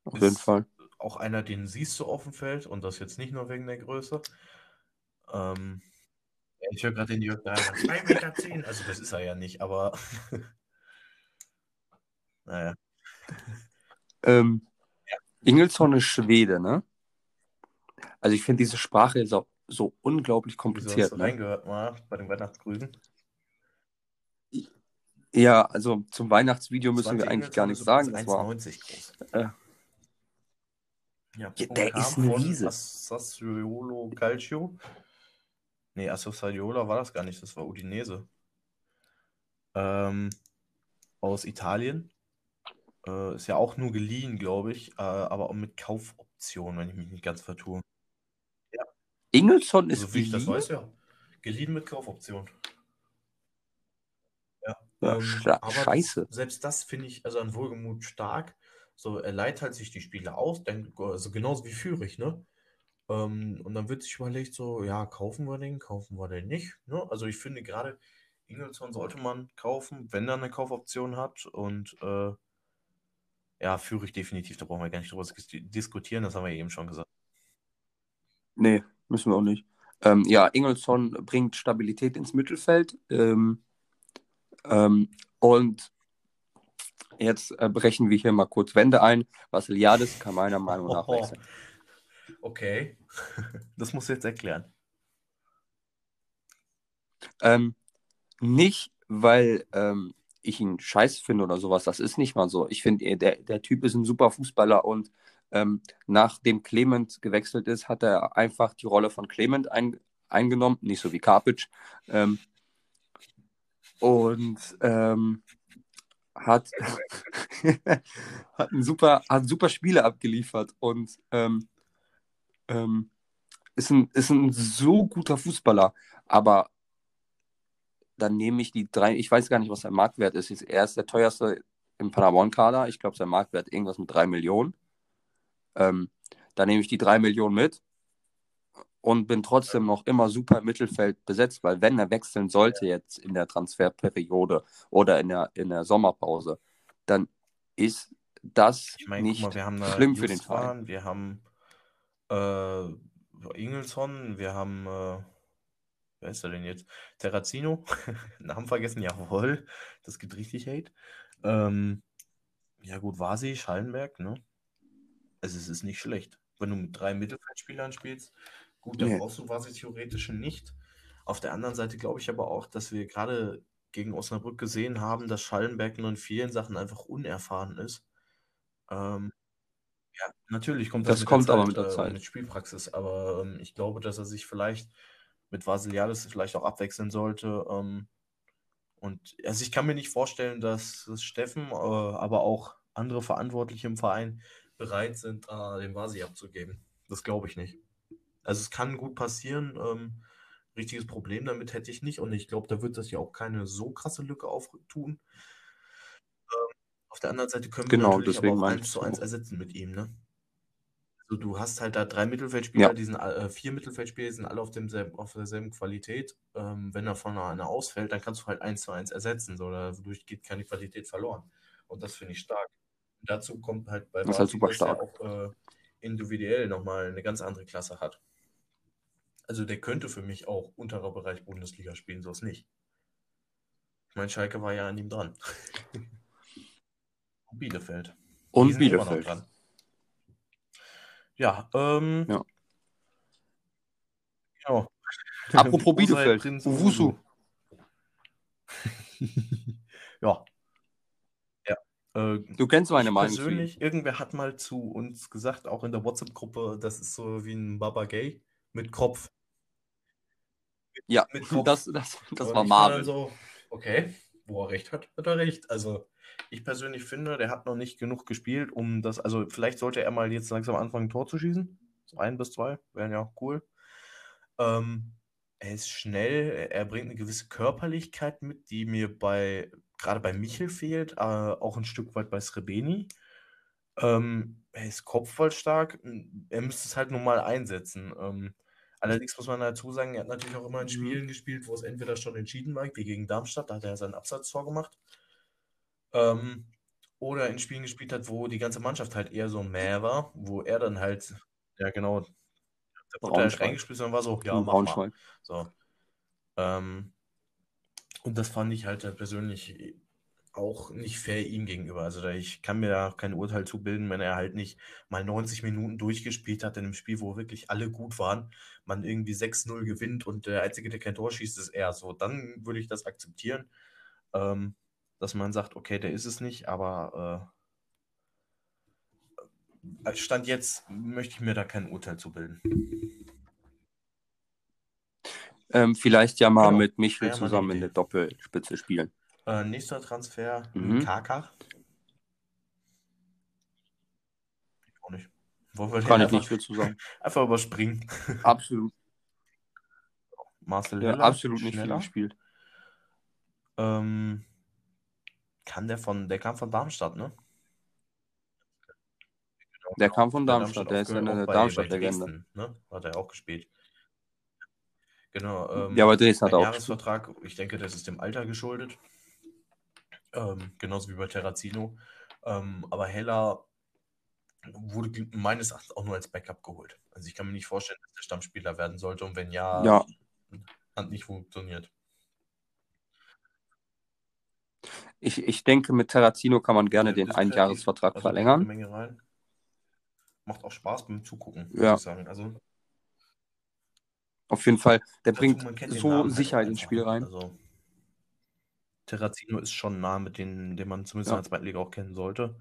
Auf jeden ist Fall. auch einer, den siehst du auf dem Feld und das jetzt nicht nur wegen der Größe. Ähm, ja, ich höre gerade den Jörg Dahlmann. 2,10 Meter. Zehn. Also, das ist er ja nicht, aber. naja. Ähm, Ingelsson ist Schwede, ne? Also ich finde diese Sprache ist auch so unglaublich Wieso hast kompliziert. du Ne? reingehört mal bei den Weihnachtsgrüßen? Ja, also zum Weihnachtsvideo müssen wir eigentlich gar nichts sagen. Das war, 1,90 groß. äh, Ja, Ja, der ist ein Riese. Sassuolo Calcio. Nee, Sassuolo war das gar nicht, das war Udinese. Ähm, aus Italien. Äh, ist ja auch nur geliehen, glaube ich, äh, aber auch mit Kaufoption, wenn ich mich nicht ganz vertue. Ingelsson ist Also wie ich das geliehen? weiß, ja. Geliehen mit Kaufoption. Ja. Ähm, aber scheiße. selbst das finde ich also an Wohlgemut stark. So, er leiht halt sich die Spiele aus, dann, also genauso wie Fürich, ne? Ähm, und dann wird sich überlegt, so, ja, kaufen wir den, kaufen wir den nicht. Ne? Also ich finde gerade, Ingelsson sollte man kaufen, wenn er eine Kaufoption hat. Und äh, ja, Fürich definitiv, da brauchen wir gar nicht drüber dis- diskutieren, das haben wir eben schon gesagt. Nee, müssen wir auch nicht. Ähm, ja, Ingelsson bringt Stabilität ins Mittelfeld. Ähm, ähm, und jetzt äh, brechen wir hier mal kurz Wände ein. Vassiliadis kann meiner Meinung nach wechseln. okay. Das musst du jetzt erklären. Ähm, nicht, weil ähm, ich ihn scheiße finde oder sowas. Das ist nicht mal so. Ich finde, der, der Typ ist ein super Fußballer und ähm, nachdem Clement gewechselt ist, hat er einfach die Rolle von Clement ein, eingenommen, nicht so wie Karpic. Ähm, und ähm, hat, hat, ein super, hat super Spiele abgeliefert und ähm, ähm, ist, ein, ist ein so guter Fußballer. Aber dann nehme ich die drei, ich weiß gar nicht, was sein Marktwert ist. Er ist der teuerste im Paderborn-Kader. Ich glaube, sein Marktwert irgendwas mit drei Millionen. Ähm, da nehme ich die drei Millionen mit und bin trotzdem noch immer super im Mittelfeld besetzt, weil wenn er wechseln sollte jetzt in der Transferperiode oder in der, in der Sommerpause, dann ist das Ich meine, nicht mal, wir haben da schlimm für den Verein. Wir haben äh, Ingelsson, wir haben, äh, wer ist er denn jetzt? Terrazino, Namen vergessen, jawohl, das gibt richtig Hate. Ähm, ja gut, Vasi, Schallenberg, ne? Also es ist nicht schlecht. Wenn du mit drei Mittelfeldspielern spielst, gut, dann Nee. brauchst du Vasi theoretisch nicht. Auf der anderen Seite glaube ich aber auch, dass wir gerade gegen Osnabrück gesehen haben, dass Schallenberg nur in vielen Sachen einfach unerfahren ist. Ähm, ja, natürlich kommt das, Das mit kommt der aber Zeit, mit der äh, Zeit. mit Spielpraxis, aber ähm, ich glaube, dass er sich vielleicht mit Vasiliadis vielleicht auch abwechseln sollte. Ähm, und also ich kann mir nicht vorstellen, dass, dass Steffen, äh, aber auch andere Verantwortliche im Verein bereit sind, äh, den Vasi abzugeben. Das glaube ich nicht. Also es kann gut passieren. Ähm, richtiges Problem damit hätte ich nicht. Und ich glaube, da wird das ja auch keine so krasse Lücke auftun. Ähm, auf der anderen Seite können wir Genau, natürlich aber auch meinte 1 ich zu es 1 auch. ersetzen mit ihm, ne? Also du hast halt da drei Mittelfeldspieler, Ja. die sind äh, vier Mittelfeldspieler, die sind alle auf, demselben, auf derselben Qualität. Ähm, wenn davon einer ausfällt, dann kannst du halt 1 zu 1 ersetzen. So, dadurch geht keine Qualität verloren. Und das finde ich stark. Und dazu kommt halt bei Das ist halt super dass er stark. auch äh, individuell nochmal eine ganz andere Klasse hat. Also der könnte für mich auch unterer Bereich Bundesliga spielen, so ist nicht. Ich meine, Schalke war ja an ihm dran. Bielefeld. Und Bielefeld. dran. Ja, ähm, Ja. genau. Apropos Bielefeld, Owusu. ja. Ja. Äh, Du kennst meine Meinung persönlich, irgendwer hat mal zu uns gesagt, auch in der WhatsApp-Gruppe, das ist so wie ein Babagay mit Kopf. Ja, das, das, das war ich war dann Marvin. so, okay, wo er recht hat, hat er recht. Also ich persönlich finde, der hat noch nicht genug gespielt, um das, also vielleicht sollte er mal jetzt langsam anfangen, ein Tor zu schießen. So ein bis zwei, wären ja cool. Ähm, er ist schnell, er- er bringt eine gewisse Körperlichkeit mit, die mir bei, gerade bei Michel fehlt, äh, auch ein Stück weit bei Srebeni. Ähm, er ist kopfballstark, er müsste es halt nur mal einsetzen. Ähm, allerdings muss man dazu sagen, er hat natürlich auch immer in Mhm. Spielen gespielt, wo es entweder schon entschieden war, wie gegen Darmstadt, da hat er sein Absatztor gemacht. Ähm, oder in Spielen gespielt hat, wo die ganze Mannschaft halt eher so mäh war, wo er dann halt, ja genau, da wurde Braunschweig. reingespielt und war so, ja, mach mal. So. Ähm, und das fand ich halt persönlich auch nicht fair ihm gegenüber. Also ich kann mir da kein Urteil zu bilden, wenn er halt nicht mal 90 Minuten durchgespielt hat in einem Spiel, wo wirklich alle gut waren, man irgendwie 6-0 gewinnt und der Einzige, der kein Tor schießt, ist er. So, dann würde ich das akzeptieren, ähm, dass man sagt, okay, der ist es nicht, aber äh, als Stand jetzt möchte ich mir da kein Urteil zu bilden. Ähm, vielleicht ja mal Genau. mit Michel eine zusammen der Doppelspitze spielen. Äh, nächster Transfer, Mhm. Kaka. Ich auch nicht. Wollen wir Kann ich einfach, nicht viel zu sagen. einfach überspringen? Absolut, Marcel ja, Hiller, absolut nicht viel schneller. gespielt. Ähm, kann der von, der kam von Darmstadt, ne? Genau, Der kam von Darmstadt, der ist ja aufgehört, eine Darmstadt-Legende. Ne? Hat er auch gespielt. Genau. Ähm, Ja, aber Dresden hat auch. Jahresvertrag, ich denke, das ist dem Alter geschuldet. Ähm, genauso wie bei Terrazino. Ähm, aber Heller wurde meines Erachtens auch nur als Backup geholt. Also ich kann mir nicht vorstellen, dass der Stammspieler werden sollte und wenn ja, Ja, hat nicht funktioniert. ich, ich denke, mit Terrazino kann man gerne Der den Einjahresvertrag also verlängern. Macht auch Spaß beim Zugucken, Ja. muss ich sagen. Also Auf jeden Fall, der bringt so halt Sicherheit ins. Spiel rein. Also Terrazino ist schon ein Name, den, den man zumindest in Ja. der zweiten Liga auch kennen sollte.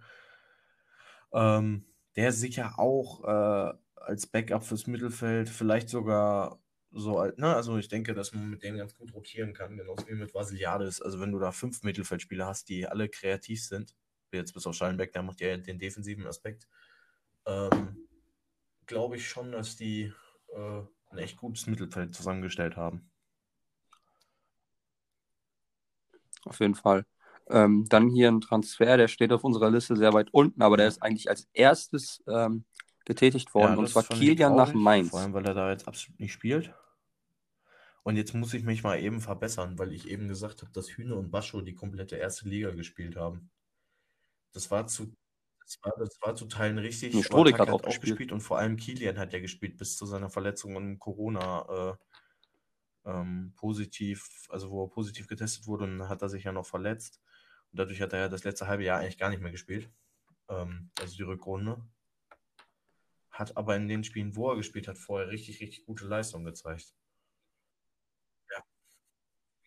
Ähm, der sicher auch äh, als Backup fürs Mittelfeld, vielleicht sogar so, alt- ne? Also ich denke, dass man mit denen ganz gut rotieren kann, genauso wie mit Vasiliadis. Also wenn du da fünf Mittelfeldspieler hast, die alle kreativ sind, jetzt bis auf Schallenberg, der macht ja den defensiven Aspekt, ähm, glaube ich schon, dass die äh, ein echt gutes Mittelfeld zusammengestellt haben. Auf jeden Fall. Ähm, dann hier ein Transfer, der steht auf unserer Liste sehr weit unten, aber der ist eigentlich als erstes ähm, getätigt worden, Ja, und zwar Kilian nach Mainz. Vor allem, weil er da jetzt absolut nicht spielt. Und jetzt muss ich mich mal eben verbessern, weil ich eben gesagt habe, dass Hühne und Bascho die komplette erste Liga gespielt haben. Das war zu, das war, das war zu Teilen richtig. Strodig hat auch gespielt. und vor allem Kilian hat ja gespielt bis zu seiner Verletzung und Corona äh, ähm, positiv, also wo er positiv getestet wurde und hat er sich ja noch verletzt. Und dadurch hat er ja das letzte halbe Jahr eigentlich gar nicht mehr gespielt. Ähm, also die Rückrunde. Hat aber in den Spielen, wo er gespielt hat, vorher richtig, richtig gute Leistung gezeigt.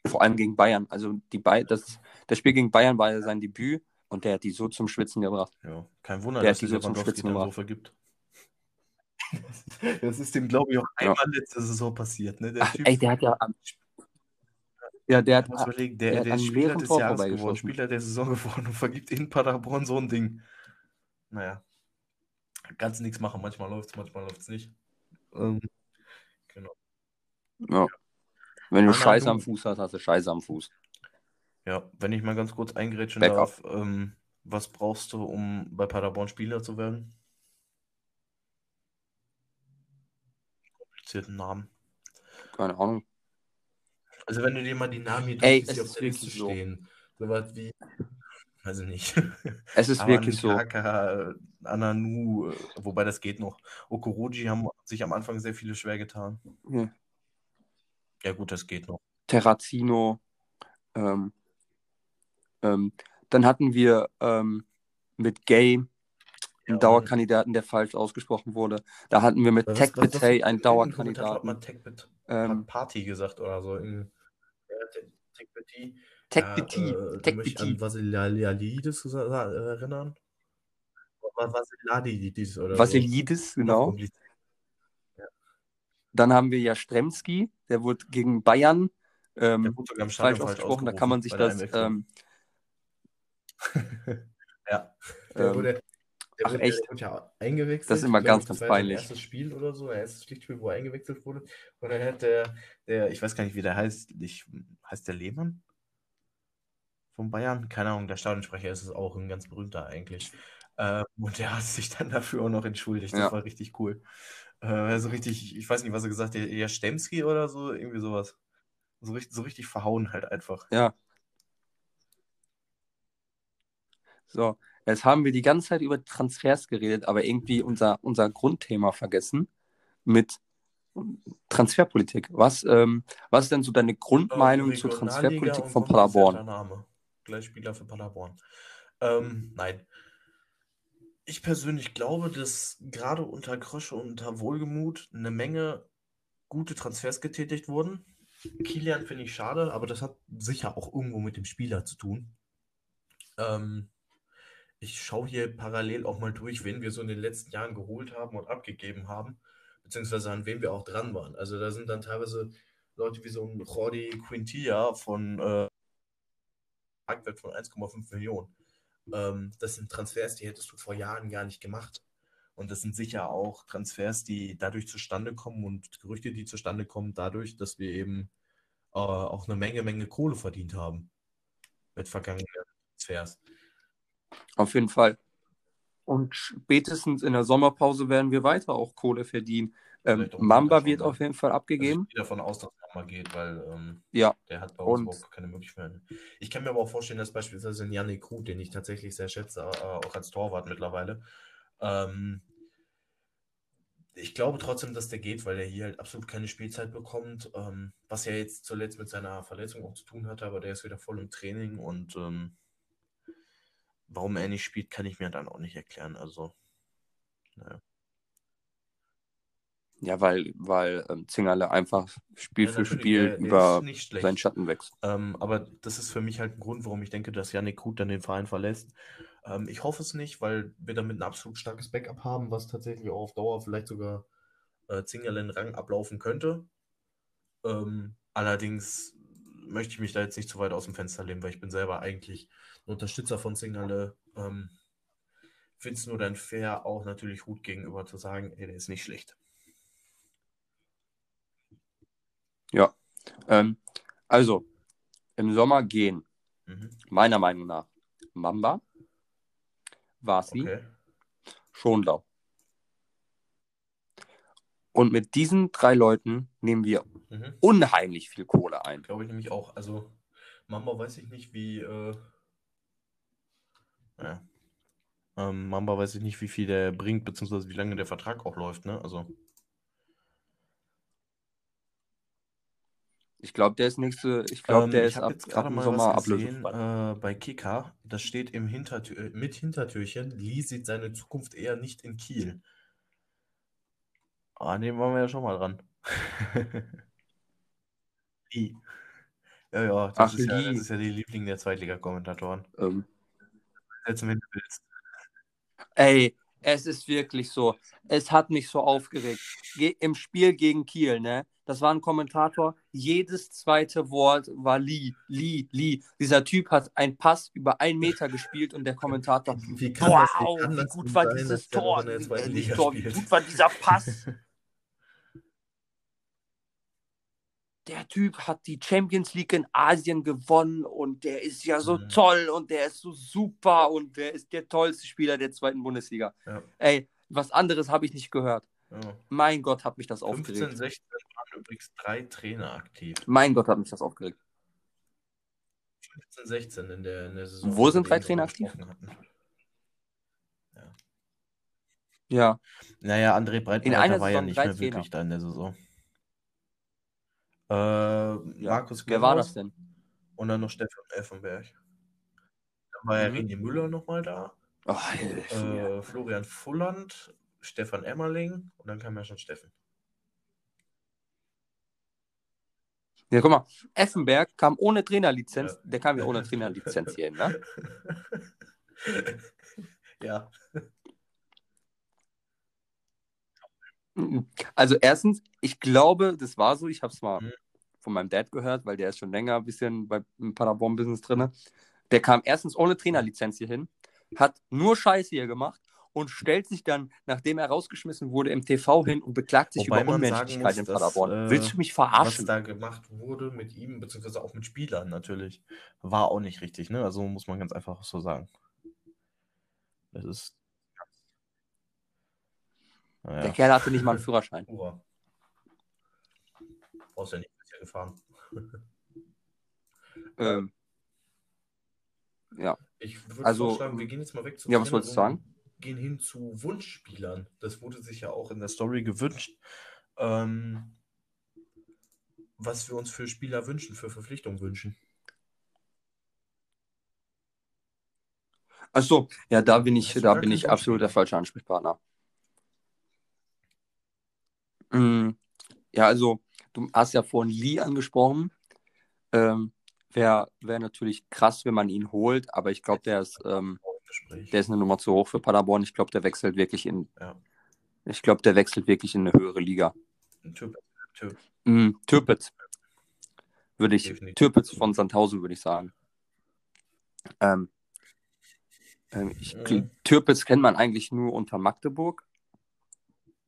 Vor allem gegen Bayern. Also die Bay das, das Spiel gegen Bayern war ja sein Debüt und der hat die so zum Schwitzen gebracht. Ja, kein Wunder, Der dass hat die der so zum Schwitzen dann so gebracht. vergibt. Das ist dem, glaube ich, auch Ja. einmal letzte Saison passiert. Ne? Der Ach, Typ, ey, der hat ja. am- Ja, der hat. muss überlegen, der, der der Spieler des Tor Jahres geworden. Spieler der Saison geworden und vergibt in Paderborn so ein Ding. Naja, kannst nichts machen. Manchmal läuft es, manchmal läuft es nicht. Ähm, genau. Ja. Wenn du. Scheiße am Fuß hast, hast du Scheiße am Fuß. Ja, wenn ich mal ganz kurz eingrätschen Backup. darf, ähm, was brauchst du, um bei Paderborn Spieler zu werden? Komplizierten Namen. Keine Ahnung. Also wenn du dir mal die Namen hier Ey, es auf ist der Liste wirklich so. stehen, sowas wie, weiß ich nicht, Es ist wirklich so. Ananu, äh, wobei das geht noch. Okoroji haben sich am Anfang sehr viele schwer getan. Ja. Ja gut, das geht noch. Terrazino. Ähm, ähm, dann hatten wir ähm, mit Gay einen Ja, Dauerkandidaten, der falsch ausgesprochen wurde. Da hatten wir mit Tech Betay einen Kommentator hat Dauerkandidaten. Tech Ähm, Party gesagt oder so. In, ja, Te- Tech Petit. Tech Ja, Petit. äh, Tech mich an Vasiliadis äh, erinnern? Vasiliadis oder Vassilidis, so. Genau. kompliziert. Dann haben wir ja Stremski, der wurde gegen Bayern ähm, falsch falsch ausgesprochen. Da kann man sich das. Ähm, ja. Der ähm, wurde, der ach, echt? Wurde ja eingewechselt. Das ist immer ganz, ganz peinlich. erstes Spiel oder so, erstes Pflichtspiel, wo er eingewechselt wurde. Und dann hat der, der, ich weiß gar nicht, wie der heißt, ich, heißt der Lehmann? Von Bayern? Keine Ahnung, der Stadionsprecher ist es auch ein ganz berühmter eigentlich. Ähm, und der hat sich dann dafür auch noch entschuldigt. Das Ja. war richtig cool. Äh, also richtig, ich weiß nicht, was er gesagt hat, ja, Stemski oder so, irgendwie sowas. So richtig, so richtig verhauen halt einfach. Ja. So, jetzt haben wir die ganze Zeit über Transfers geredet, aber irgendwie unser, unser Grundthema vergessen mit Transferpolitik. Was, ähm, was ist denn so deine Grundmeinung zur Transferpolitik von Paderborn? Name. Gleich Spieler für Paderborn. Ähm, nein. Ich persönlich glaube, dass gerade unter Krösche und unter Wohlgemut eine Menge gute Transfers getätigt wurden. Kilian finde ich schade, aber das hat sicher auch irgendwo mit dem Spieler zu tun. Ähm, ich schaue hier parallel auch mal durch, wen wir so in den letzten Jahren geholt haben und abgegeben haben, beziehungsweise an wen wir auch dran waren. Also da sind dann teilweise Leute wie so ein Jordi Quintilla von äh, Marktwert von 1,5 Millionen. Ähm, das sind Transfers, die hättest du vor Jahren gar nicht gemacht. Und das sind sicher auch Transfers, die dadurch zustande kommen und Gerüchte, die zustande kommen, dadurch, dass wir eben äh, auch eine Menge, Menge Kohle verdient haben mit vergangenen Transfers. Auf jeden Fall. Und spätestens in der Sommerpause werden wir weiter auch Kohle verdienen. Ähm, Mamba wird auf jeden Fall Also abgegeben. ich gehe davon aus, dass mal geht, weil ähm, Ja, der hat bei uns Und- überhaupt keine Möglichkeiten. Ich kann mir aber auch vorstellen, dass beispielsweise ein Yannick Krug, den ich tatsächlich sehr schätze, äh, auch als Torwart mittlerweile, ähm, ich glaube trotzdem, dass der geht, weil er hier halt absolut keine Spielzeit bekommt, ähm, was ja jetzt zuletzt mit seiner Verletzung auch zu tun hatte, aber der ist wieder voll im Training und ähm, warum er nicht spielt, kann ich mir dann auch nicht erklären. Also, naja. ja, weil, weil ähm, Zingerle einfach Spiel Ja, für Spiel der- der über seinen Schatten wächst. Ähm, aber das ist für mich halt ein Grund, warum ich denke, dass Yannick Krug dann den Verein verlässt. Ähm, ich hoffe es nicht, weil wir damit ein absolut starkes Backup haben, was tatsächlich auch auf Dauer vielleicht sogar äh, Zingerlen Rang ablaufen könnte. Ähm, allerdings möchte ich mich da jetzt nicht zu weit aus dem Fenster lehnen, weil ich bin selber eigentlich ein Unterstützer von Zingerle. Ähm, Finde es nur dann fair, auch natürlich Hut gegenüber zu sagen, ey, der ist nicht schlecht. Ja. Ähm, also, im Sommer gehen, Mhm. meiner Meinung nach, Mamba, Vasi, Okay. Schonlau. Und mit diesen drei Leuten nehmen wir Mhm. unheimlich viel Kohle ein. Glaube ich nämlich auch. Also, Mamba weiß ich nicht, wie. Äh, naja. Ähm, Mamba weiß ich nicht, wie viel der bringt, beziehungsweise wie lange der Vertrag auch läuft, ne? Also, Ich glaube, der ist nächste, ich glaube, ähm, der ich ist habe ab, jetzt gerade mal Sommer was gesehen äh, bei Kika. Das steht im Hintertür äh, mit Hintertürchen. Lee sieht seine Zukunft eher nicht in Kiel. Ah, den waren wir ja schon mal dran. Lee. Ja, ja, das, Ach, ist ja, das ist ja die Liebling der Zweitliga-Kommentatoren. Ähm, Setzen, wenn du willst. ey, es ist wirklich so. Es hat mich so aufgeregt. Ge Im Spiel gegen Kiel, ne? Das war ein Kommentator. Jedes zweite Wort war Lee, Lee, Lee. Dieser Typ hat einen Pass über einen Meter gespielt und der Kommentator. Wie kann das, Wow, wie wie gut denn war sein, dieses noch Tor. der Äh, Tor, wie gut war dieser Pass. der Typ hat die Champions League in Asien gewonnen und der ist ja so Mhm. toll und der ist so super und der ist der tollste Spieler der zweiten Bundesliga. Ja. Ey, was anderes habe ich nicht gehört. Ja. Mein Gott, hat mich das 15, aufgeregt. 16 waren übrigens drei Trainer aktiv. Mein Gott, hat mich das aufgeregt. 15, 16 in der, in der Saison. Wo sind drei Trainer aktiv? hatten. Ja. Naja, André einer war ja nicht mehr Trainer. wirklich da in der Saison. Äh, ja. Markus Wer war das denn? und dann noch Stefan Effenberg. Dann war ja Mhm. René Müller nochmal da. Oh. Äh, Florian Fulland, Stefan Emmerling und dann kam ja schon Steffen. Ja, guck mal, Effenberg kam ohne Trainerlizenz, Ja. der kam ja ohne Trainerlizenz hier hin, ne? ja. Also erstens, ich glaube, das war so, ich habe es mal Mhm. von meinem Dad gehört, weil der ist schon länger ein bisschen bei, im Paderborn-Business drin. Der kam erstens ohne Trainerlizenz hier hin, hat nur Scheiße hier gemacht und stellt sich dann, nachdem er rausgeschmissen wurde, im TV hin und beklagt sich Wobei über Unmenschlichkeit muss, in dass, Paderborn. äh, Willst du mich Was verarschen? da gemacht wurde mit ihm, beziehungsweise auch mit Spielern natürlich, war auch nicht richtig, ne? Also muss man ganz einfach so sagen. Das ist. Der Naja, Kerl hatte nicht mal einen Führerschein. Hurra. Brauchst ja nicht bisher gefahren. Ähm, ja. Ich würde Also, vorschlagen, wir gehen jetzt mal weg zu ja, was wolltest du sagen? Gehen hin zu Wunschspielern. Das wurde sich ja auch in der Story gewünscht. Ähm, was wir uns für Spieler wünschen, für Verpflichtungen wünschen. Achso, ja, da bin ich, du da bin ich absolut der falsche Ansprechpartner. Mm, Ja, also, du hast ja vorhin Lee angesprochen. Ähm, Wäre wär natürlich krass, wenn man ihn holt, aber ich glaube, der ist, ähm, der ist eine Nummer zu hoch für Paderborn. Ich glaube, der wechselt wirklich in, Ja. ich glaube, der wechselt wirklich in eine höhere Liga. Typ. Mm, Türpitz. Würde ich, Definitiv. Türpitz von Sandhausen, würde ich sagen. Ähm, ähm, ich, Mhm. Türpitz kennt man eigentlich nur unter Magdeburg.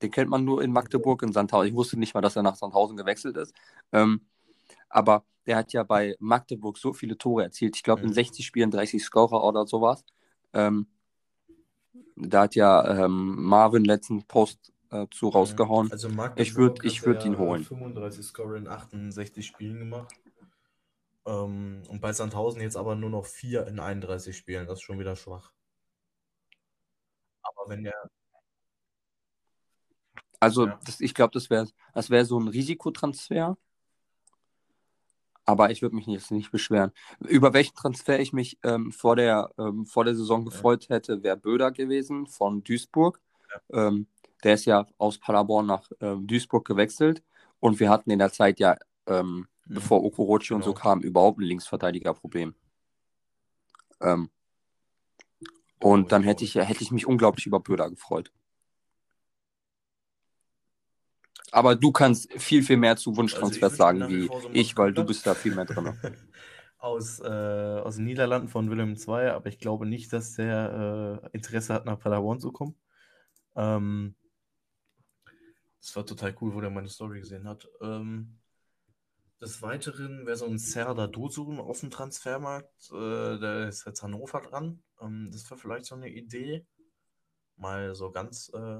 Den kennt man nur in Magdeburg, in Sandhausen. Ich wusste nicht mal, dass er nach Sandhausen gewechselt ist. Ähm, aber der hat ja bei Magdeburg so viele Tore erzielt. Ich glaube, in Mhm. 60 Spielen 30 Scorer oder sowas. Ähm, da hat ja ähm, Marvin letzten Post äh, zu rausgehauen. Also Magdeburg Ich würd- hat ich würd ihn holen. 35 Score in 68 Spielen gemacht. Ähm, und bei Sandhausen jetzt aber nur noch 4 in 31 Spielen. Das ist schon wieder schwach. Aber wenn der. Also Ja. das, ich glaube, das wäre das wär so ein Risikotransfer. Aber ich würde mich jetzt nicht beschweren. Über welchen Transfer ich mich ähm, vor, der, ähm, vor der Saison gefreut hätte, wäre Böder gewesen von Duisburg. Ähm, der ist ja aus Paderborn nach ähm, Duisburg gewechselt. Und wir hatten in der Zeit ja, ähm, Mhm. bevor Okorochi und so Genau. kam, überhaupt ein Linksverteidigerproblem. Ähm, und dann hätte ich, hätte ich mich unglaublich über Böder gefreut. Aber du kannst viel, viel mehr zu Wunschtransfers Also sagen wie so ich, weil du bist da viel mehr drin. aus, äh, aus den Niederlanden von Willem II, aber ich glaube nicht, dass der äh, Interesse hat, nach Paderborn zu kommen. Ähm, das war total cool, wo der meine Story gesehen hat. Ähm, des Weiteren wäre so ein Serdar Dursun auf dem Transfermarkt. Äh, der ist jetzt Hannover dran. Ähm, das wäre vielleicht so eine Idee. Mal so ganz, äh,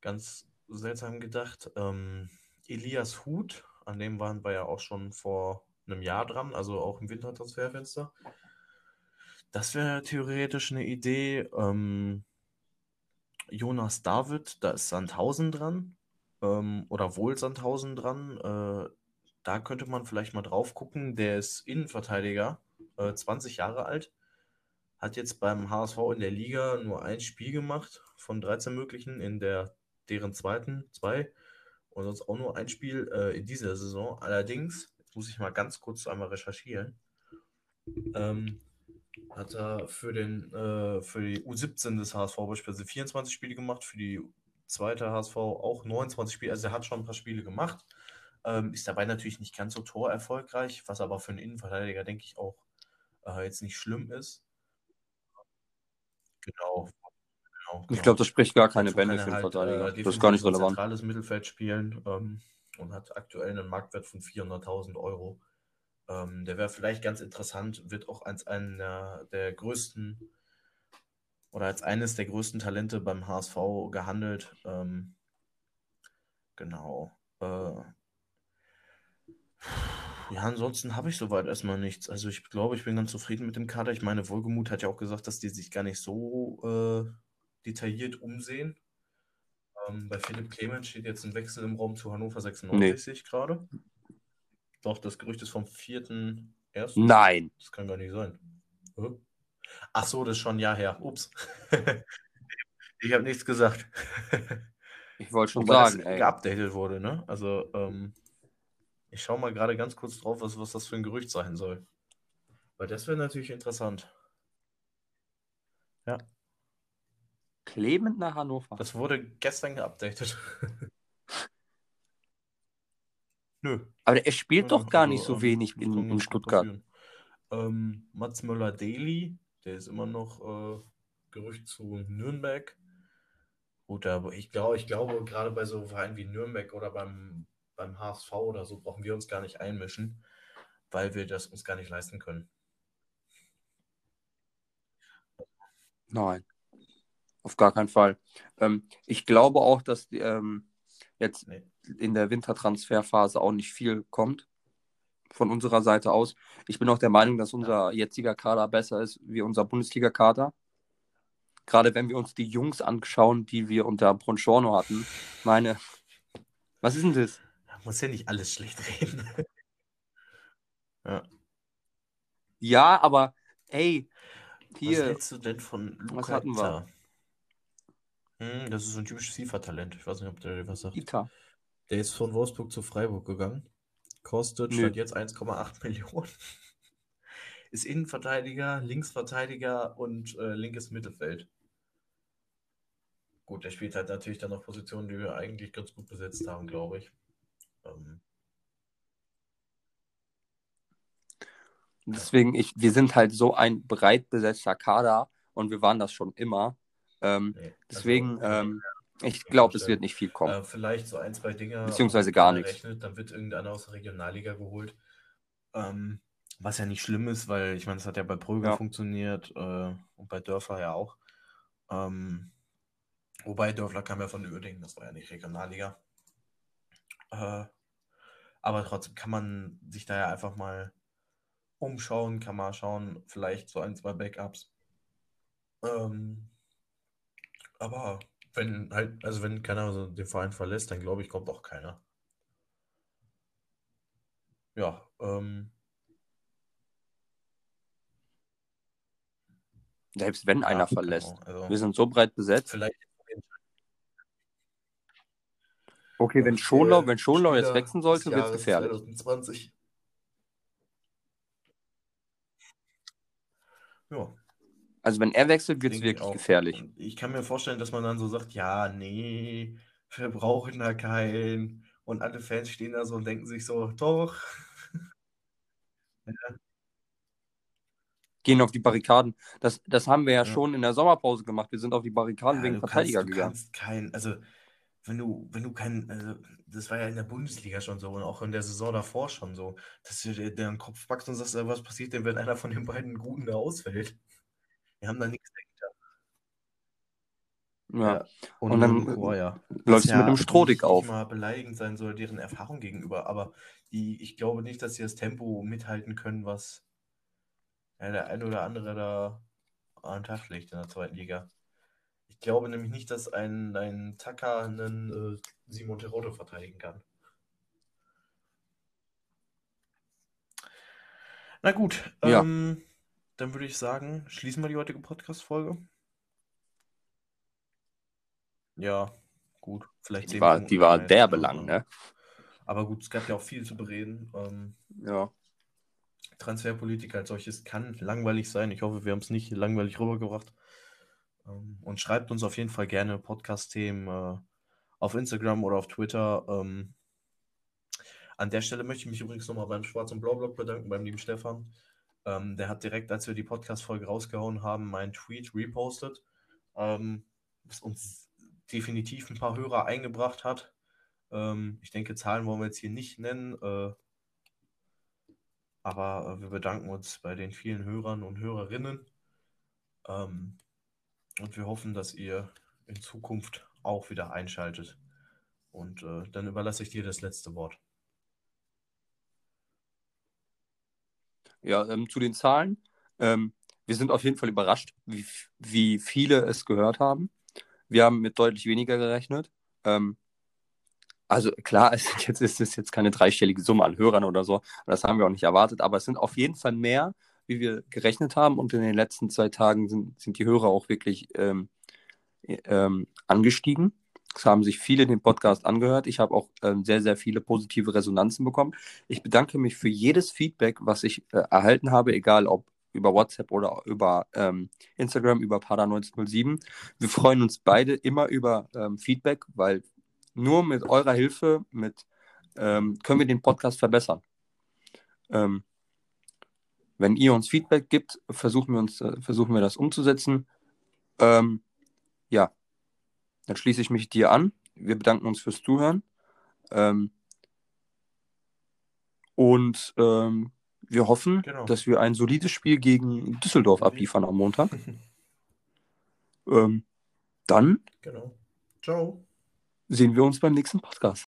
ganz seltsam gedacht. Ähm, Elias Huth, an dem waren wir ja auch schon vor einem Jahr dran, also auch im Wintertransferfenster. Das wäre theoretisch eine Idee. Ähm, Jonas David, da ist Sandhausen dran. Ähm, oder wohl Sandhausen dran. Äh, da könnte man vielleicht mal drauf gucken. Der ist Innenverteidiger, äh, 20 Jahre alt. Hat jetzt beim HSV in der Liga nur ein Spiel gemacht von 13 möglichen, in der deren zweiten zwei. Und sonst auch nur ein Spiel äh, in dieser Saison. Allerdings, jetzt muss ich mal ganz kurz einmal recherchieren. Ähm, hat er für, den, äh, für die U17 des HSV beispielsweise 24 Spiele gemacht, für die zweite HSV auch 29 Spiele. Also er hat schon ein paar Spiele gemacht. Ähm, ist dabei natürlich nicht ganz so torerfolgreich, was aber für einen Innenverteidiger, denke ich, auch äh, jetzt nicht schlimm ist. Genau. Genau, Ich genau. glaube, das spricht gar keine Bände für einen halt, Verteidiger. äh, das ist gar nicht relevant. zentrales Mittelfeld spielen. Ähm, und hat aktuell einen Marktwert von 400.000 Euro. Ähm, der wäre vielleicht ganz interessant, wird auch als einer der größten oder als eines der größten Talente beim HSV gehandelt. Ähm, genau. Äh, ja, ansonsten habe ich soweit erstmal nichts. Also ich glaube, ich bin ganz zufrieden mit dem Kader. Ich meine, Wohlgemut hat ja auch gesagt, dass die sich gar nicht so äh, detailliert umsehen. Ähm, bei Philipp Clemens steht jetzt ein Wechsel im Raum zu Hannover 96 gerade. Doch, das Gerücht ist vom 4.1. Nein. Das kann gar nicht sein. Hä? Ach so, das ist schon ein Jahr her. Ups. ich habe nichts gesagt. Ich wollte schon Wobei sagen, ey. geupdatet wurde, ne? Also, ähm, ich schaue mal gerade ganz kurz drauf, was, was das für ein Gerücht sein soll. Weil das wäre natürlich interessant. Ja, Clement nach Hannover. das wurde gestern geupdatet. Nö. Aber er spielt doch gar also, nicht so wenig in, in Stuttgart. Ähm, Mats Möller-Daly, der ist immer noch äh, Gerücht zu Nürnberg. Gut, aber ich glaube, ich glaube, gerade bei so Vereinen wie Nürnberg oder beim, beim HSV oder so brauchen wir uns gar nicht einmischen, weil wir das uns gar nicht leisten können. Nein, auf gar keinen Fall. Ähm, ich glaube auch, dass ähm, jetzt Nee. in der Wintertransferphase auch nicht viel kommt von unserer Seite aus. Ich bin auch der Meinung, dass unser jetziger Kader besser ist wie unser Bundesliga-Kader. Gerade wenn wir uns die Jungs anschauen, die wir unter Bronchorno hatten. Meine, was ist denn das? Man muss ja nicht alles schlecht reden. ja. Ja, aber ey, Was hier, hältst du denn von Was Luca hatten wir? Hm, das ist so ein typisches FIFA-Talent. Ich weiß nicht, ob der dir was sagt. Ita. Der ist von Wolfsburg zu Freiburg gegangen. Kostet Nö. statt jetzt 1,8 Millionen. Ist Innenverteidiger, Linksverteidiger und äh, linkes Mittelfeld. Gut, der spielt halt natürlich dann noch Positionen, die wir eigentlich ganz gut besetzt haben, glaube ich. Ähm, Deswegen, ich, wir sind halt so ein breit besetzter Kader und wir waren das schon immer. Ähm, nee. deswegen, Also, ähm, ich glaube, es wird nicht viel kommen. Äh, vielleicht so ein, zwei Dinge. Beziehungsweise gar keiner nichts. Dann wird irgendeiner aus der Regionalliga geholt. Ähm, was ja nicht schlimm ist, weil ich meine, das hat ja bei Prögel Ja. funktioniert äh, und bei Dörfler ja auch. Ähm, wobei Dörfler kam ja von Uerdingen, das war ja nicht Regionalliga. Äh, aber trotzdem kann man sich da ja einfach mal umschauen, kann mal schauen, vielleicht so ein, zwei Backups. Ähm, aber wenn halt, also wenn keiner so den Verein verlässt, dann glaube ich, kommt auch keiner. Ja, ähm, Selbst wenn ja, einer genau, verlässt. also Wir sind so breit besetzt. vielleicht Okay, wenn äh, Schonlau, wenn Schonlau jetzt wechseln sollte, wird es gefährlich. 2020. Ja, Also wenn er wechselt, wird es wirklich gefährlich. Ich kann mir vorstellen, dass man dann so sagt, ja, nee, wir brauchen da keinen. Und alle Fans stehen da so und denken sich so, doch. Gehen auf die Barrikaden. Das, das haben wir ja, Ja. schon in der Sommerpause gemacht. Wir sind auf die Barrikaden Ja, wegen kannst, Verteidiger du gegangen. kannst kein, also wenn du, wenn du kein, also das war ja in der Bundesliga schon so und auch in der Saison davor schon so, dass du dir den Kopf packst und sagst, äh, was passiert denn, wenn einer von den beiden Guten da ausfällt? Wir haben da nichts dahinter. Ja. Und, Und dann, Monaco, ja. läufst Was du mit einem nicht- Strohdick auf. Nicht mal beleidigend sein soll deren Erfahrung gegenüber, aber die, ich glaube nicht, dass sie das Tempo mithalten können, was ja, der ein oder andere da an den Tag legt in der zweiten Liga. Ich glaube nämlich nicht, dass ein, ein Taka einen äh, Simon Terodde verteidigen kann. Na gut, Ja. ähm, dann würde ich sagen, schließen wir die heutige Podcast-Folge. Ja, gut. Vielleicht Die war, die war derbe lang, aber- ne? Aber gut, es gab ja auch viel zu bereden. Ähm, Ja. Transferpolitik als solches kann langweilig sein. Ich hoffe, wir haben es nicht langweilig rübergebracht. Ähm, und schreibt uns auf jeden Fall gerne Podcast-Themen äh, auf Instagram oder auf Twitter. Ähm, an der Stelle möchte ich mich übrigens nochmal beim Schwarz- und Blau-Blog bedanken, beim lieben Stefan. Ähm, der hat direkt, als wir die Podcast-Folge rausgehauen haben, meinen Tweet repostet, ähm, was uns definitiv ein paar Hörer eingebracht hat. Äh, Ähm, ich denke, Zahlen wollen wir jetzt hier nicht nennen, äh, aber äh, wir bedanken uns bei den vielen Hörern und Hörerinnen. Ähm, und wir hoffen, dass ihr in Zukunft auch wieder einschaltet. Und äh, dann überlasse ich dir das letzte Wort. Ja, ähm, zu den Zahlen. Ähm, wir sind auf jeden Fall überrascht, wie, wie viele es gehört haben. Wir haben mit deutlich weniger gerechnet. Ähm, also klar, es jetzt, ist es jetzt keine dreistellige Summe an Hörern oder so. Das haben wir auch nicht erwartet, aber es sind auf jeden Fall mehr, wie wir gerechnet haben. Und in den letzten zwei Tagen sind, sind die Hörer auch wirklich ähm, ähm, angestiegen. Haben sich viele den Podcast angehört. Ich habe auch ähm, sehr, sehr viele positive Resonanzen bekommen. Ich bedanke mich für jedes Feedback, was ich äh, erhalten habe, egal ob über WhatsApp oder über ähm, Instagram, über Pada1907. Wir freuen uns beide immer über ähm, Feedback, weil nur mit eurer Hilfe mit, ähm, können wir den Podcast verbessern. Ähm, wenn ihr uns Feedback gibt, versuchen wir, uns, äh, versuchen wir das umzusetzen. Ähm, ja, dann schließe ich mich dir an. Wir bedanken uns fürs Zuhören. Ähm, und ähm, wir hoffen, genau. dass wir ein solides Spiel gegen Düsseldorf abliefern am Montag. ähm, dann genau. Ciao. sehen wir uns beim nächsten Podcast.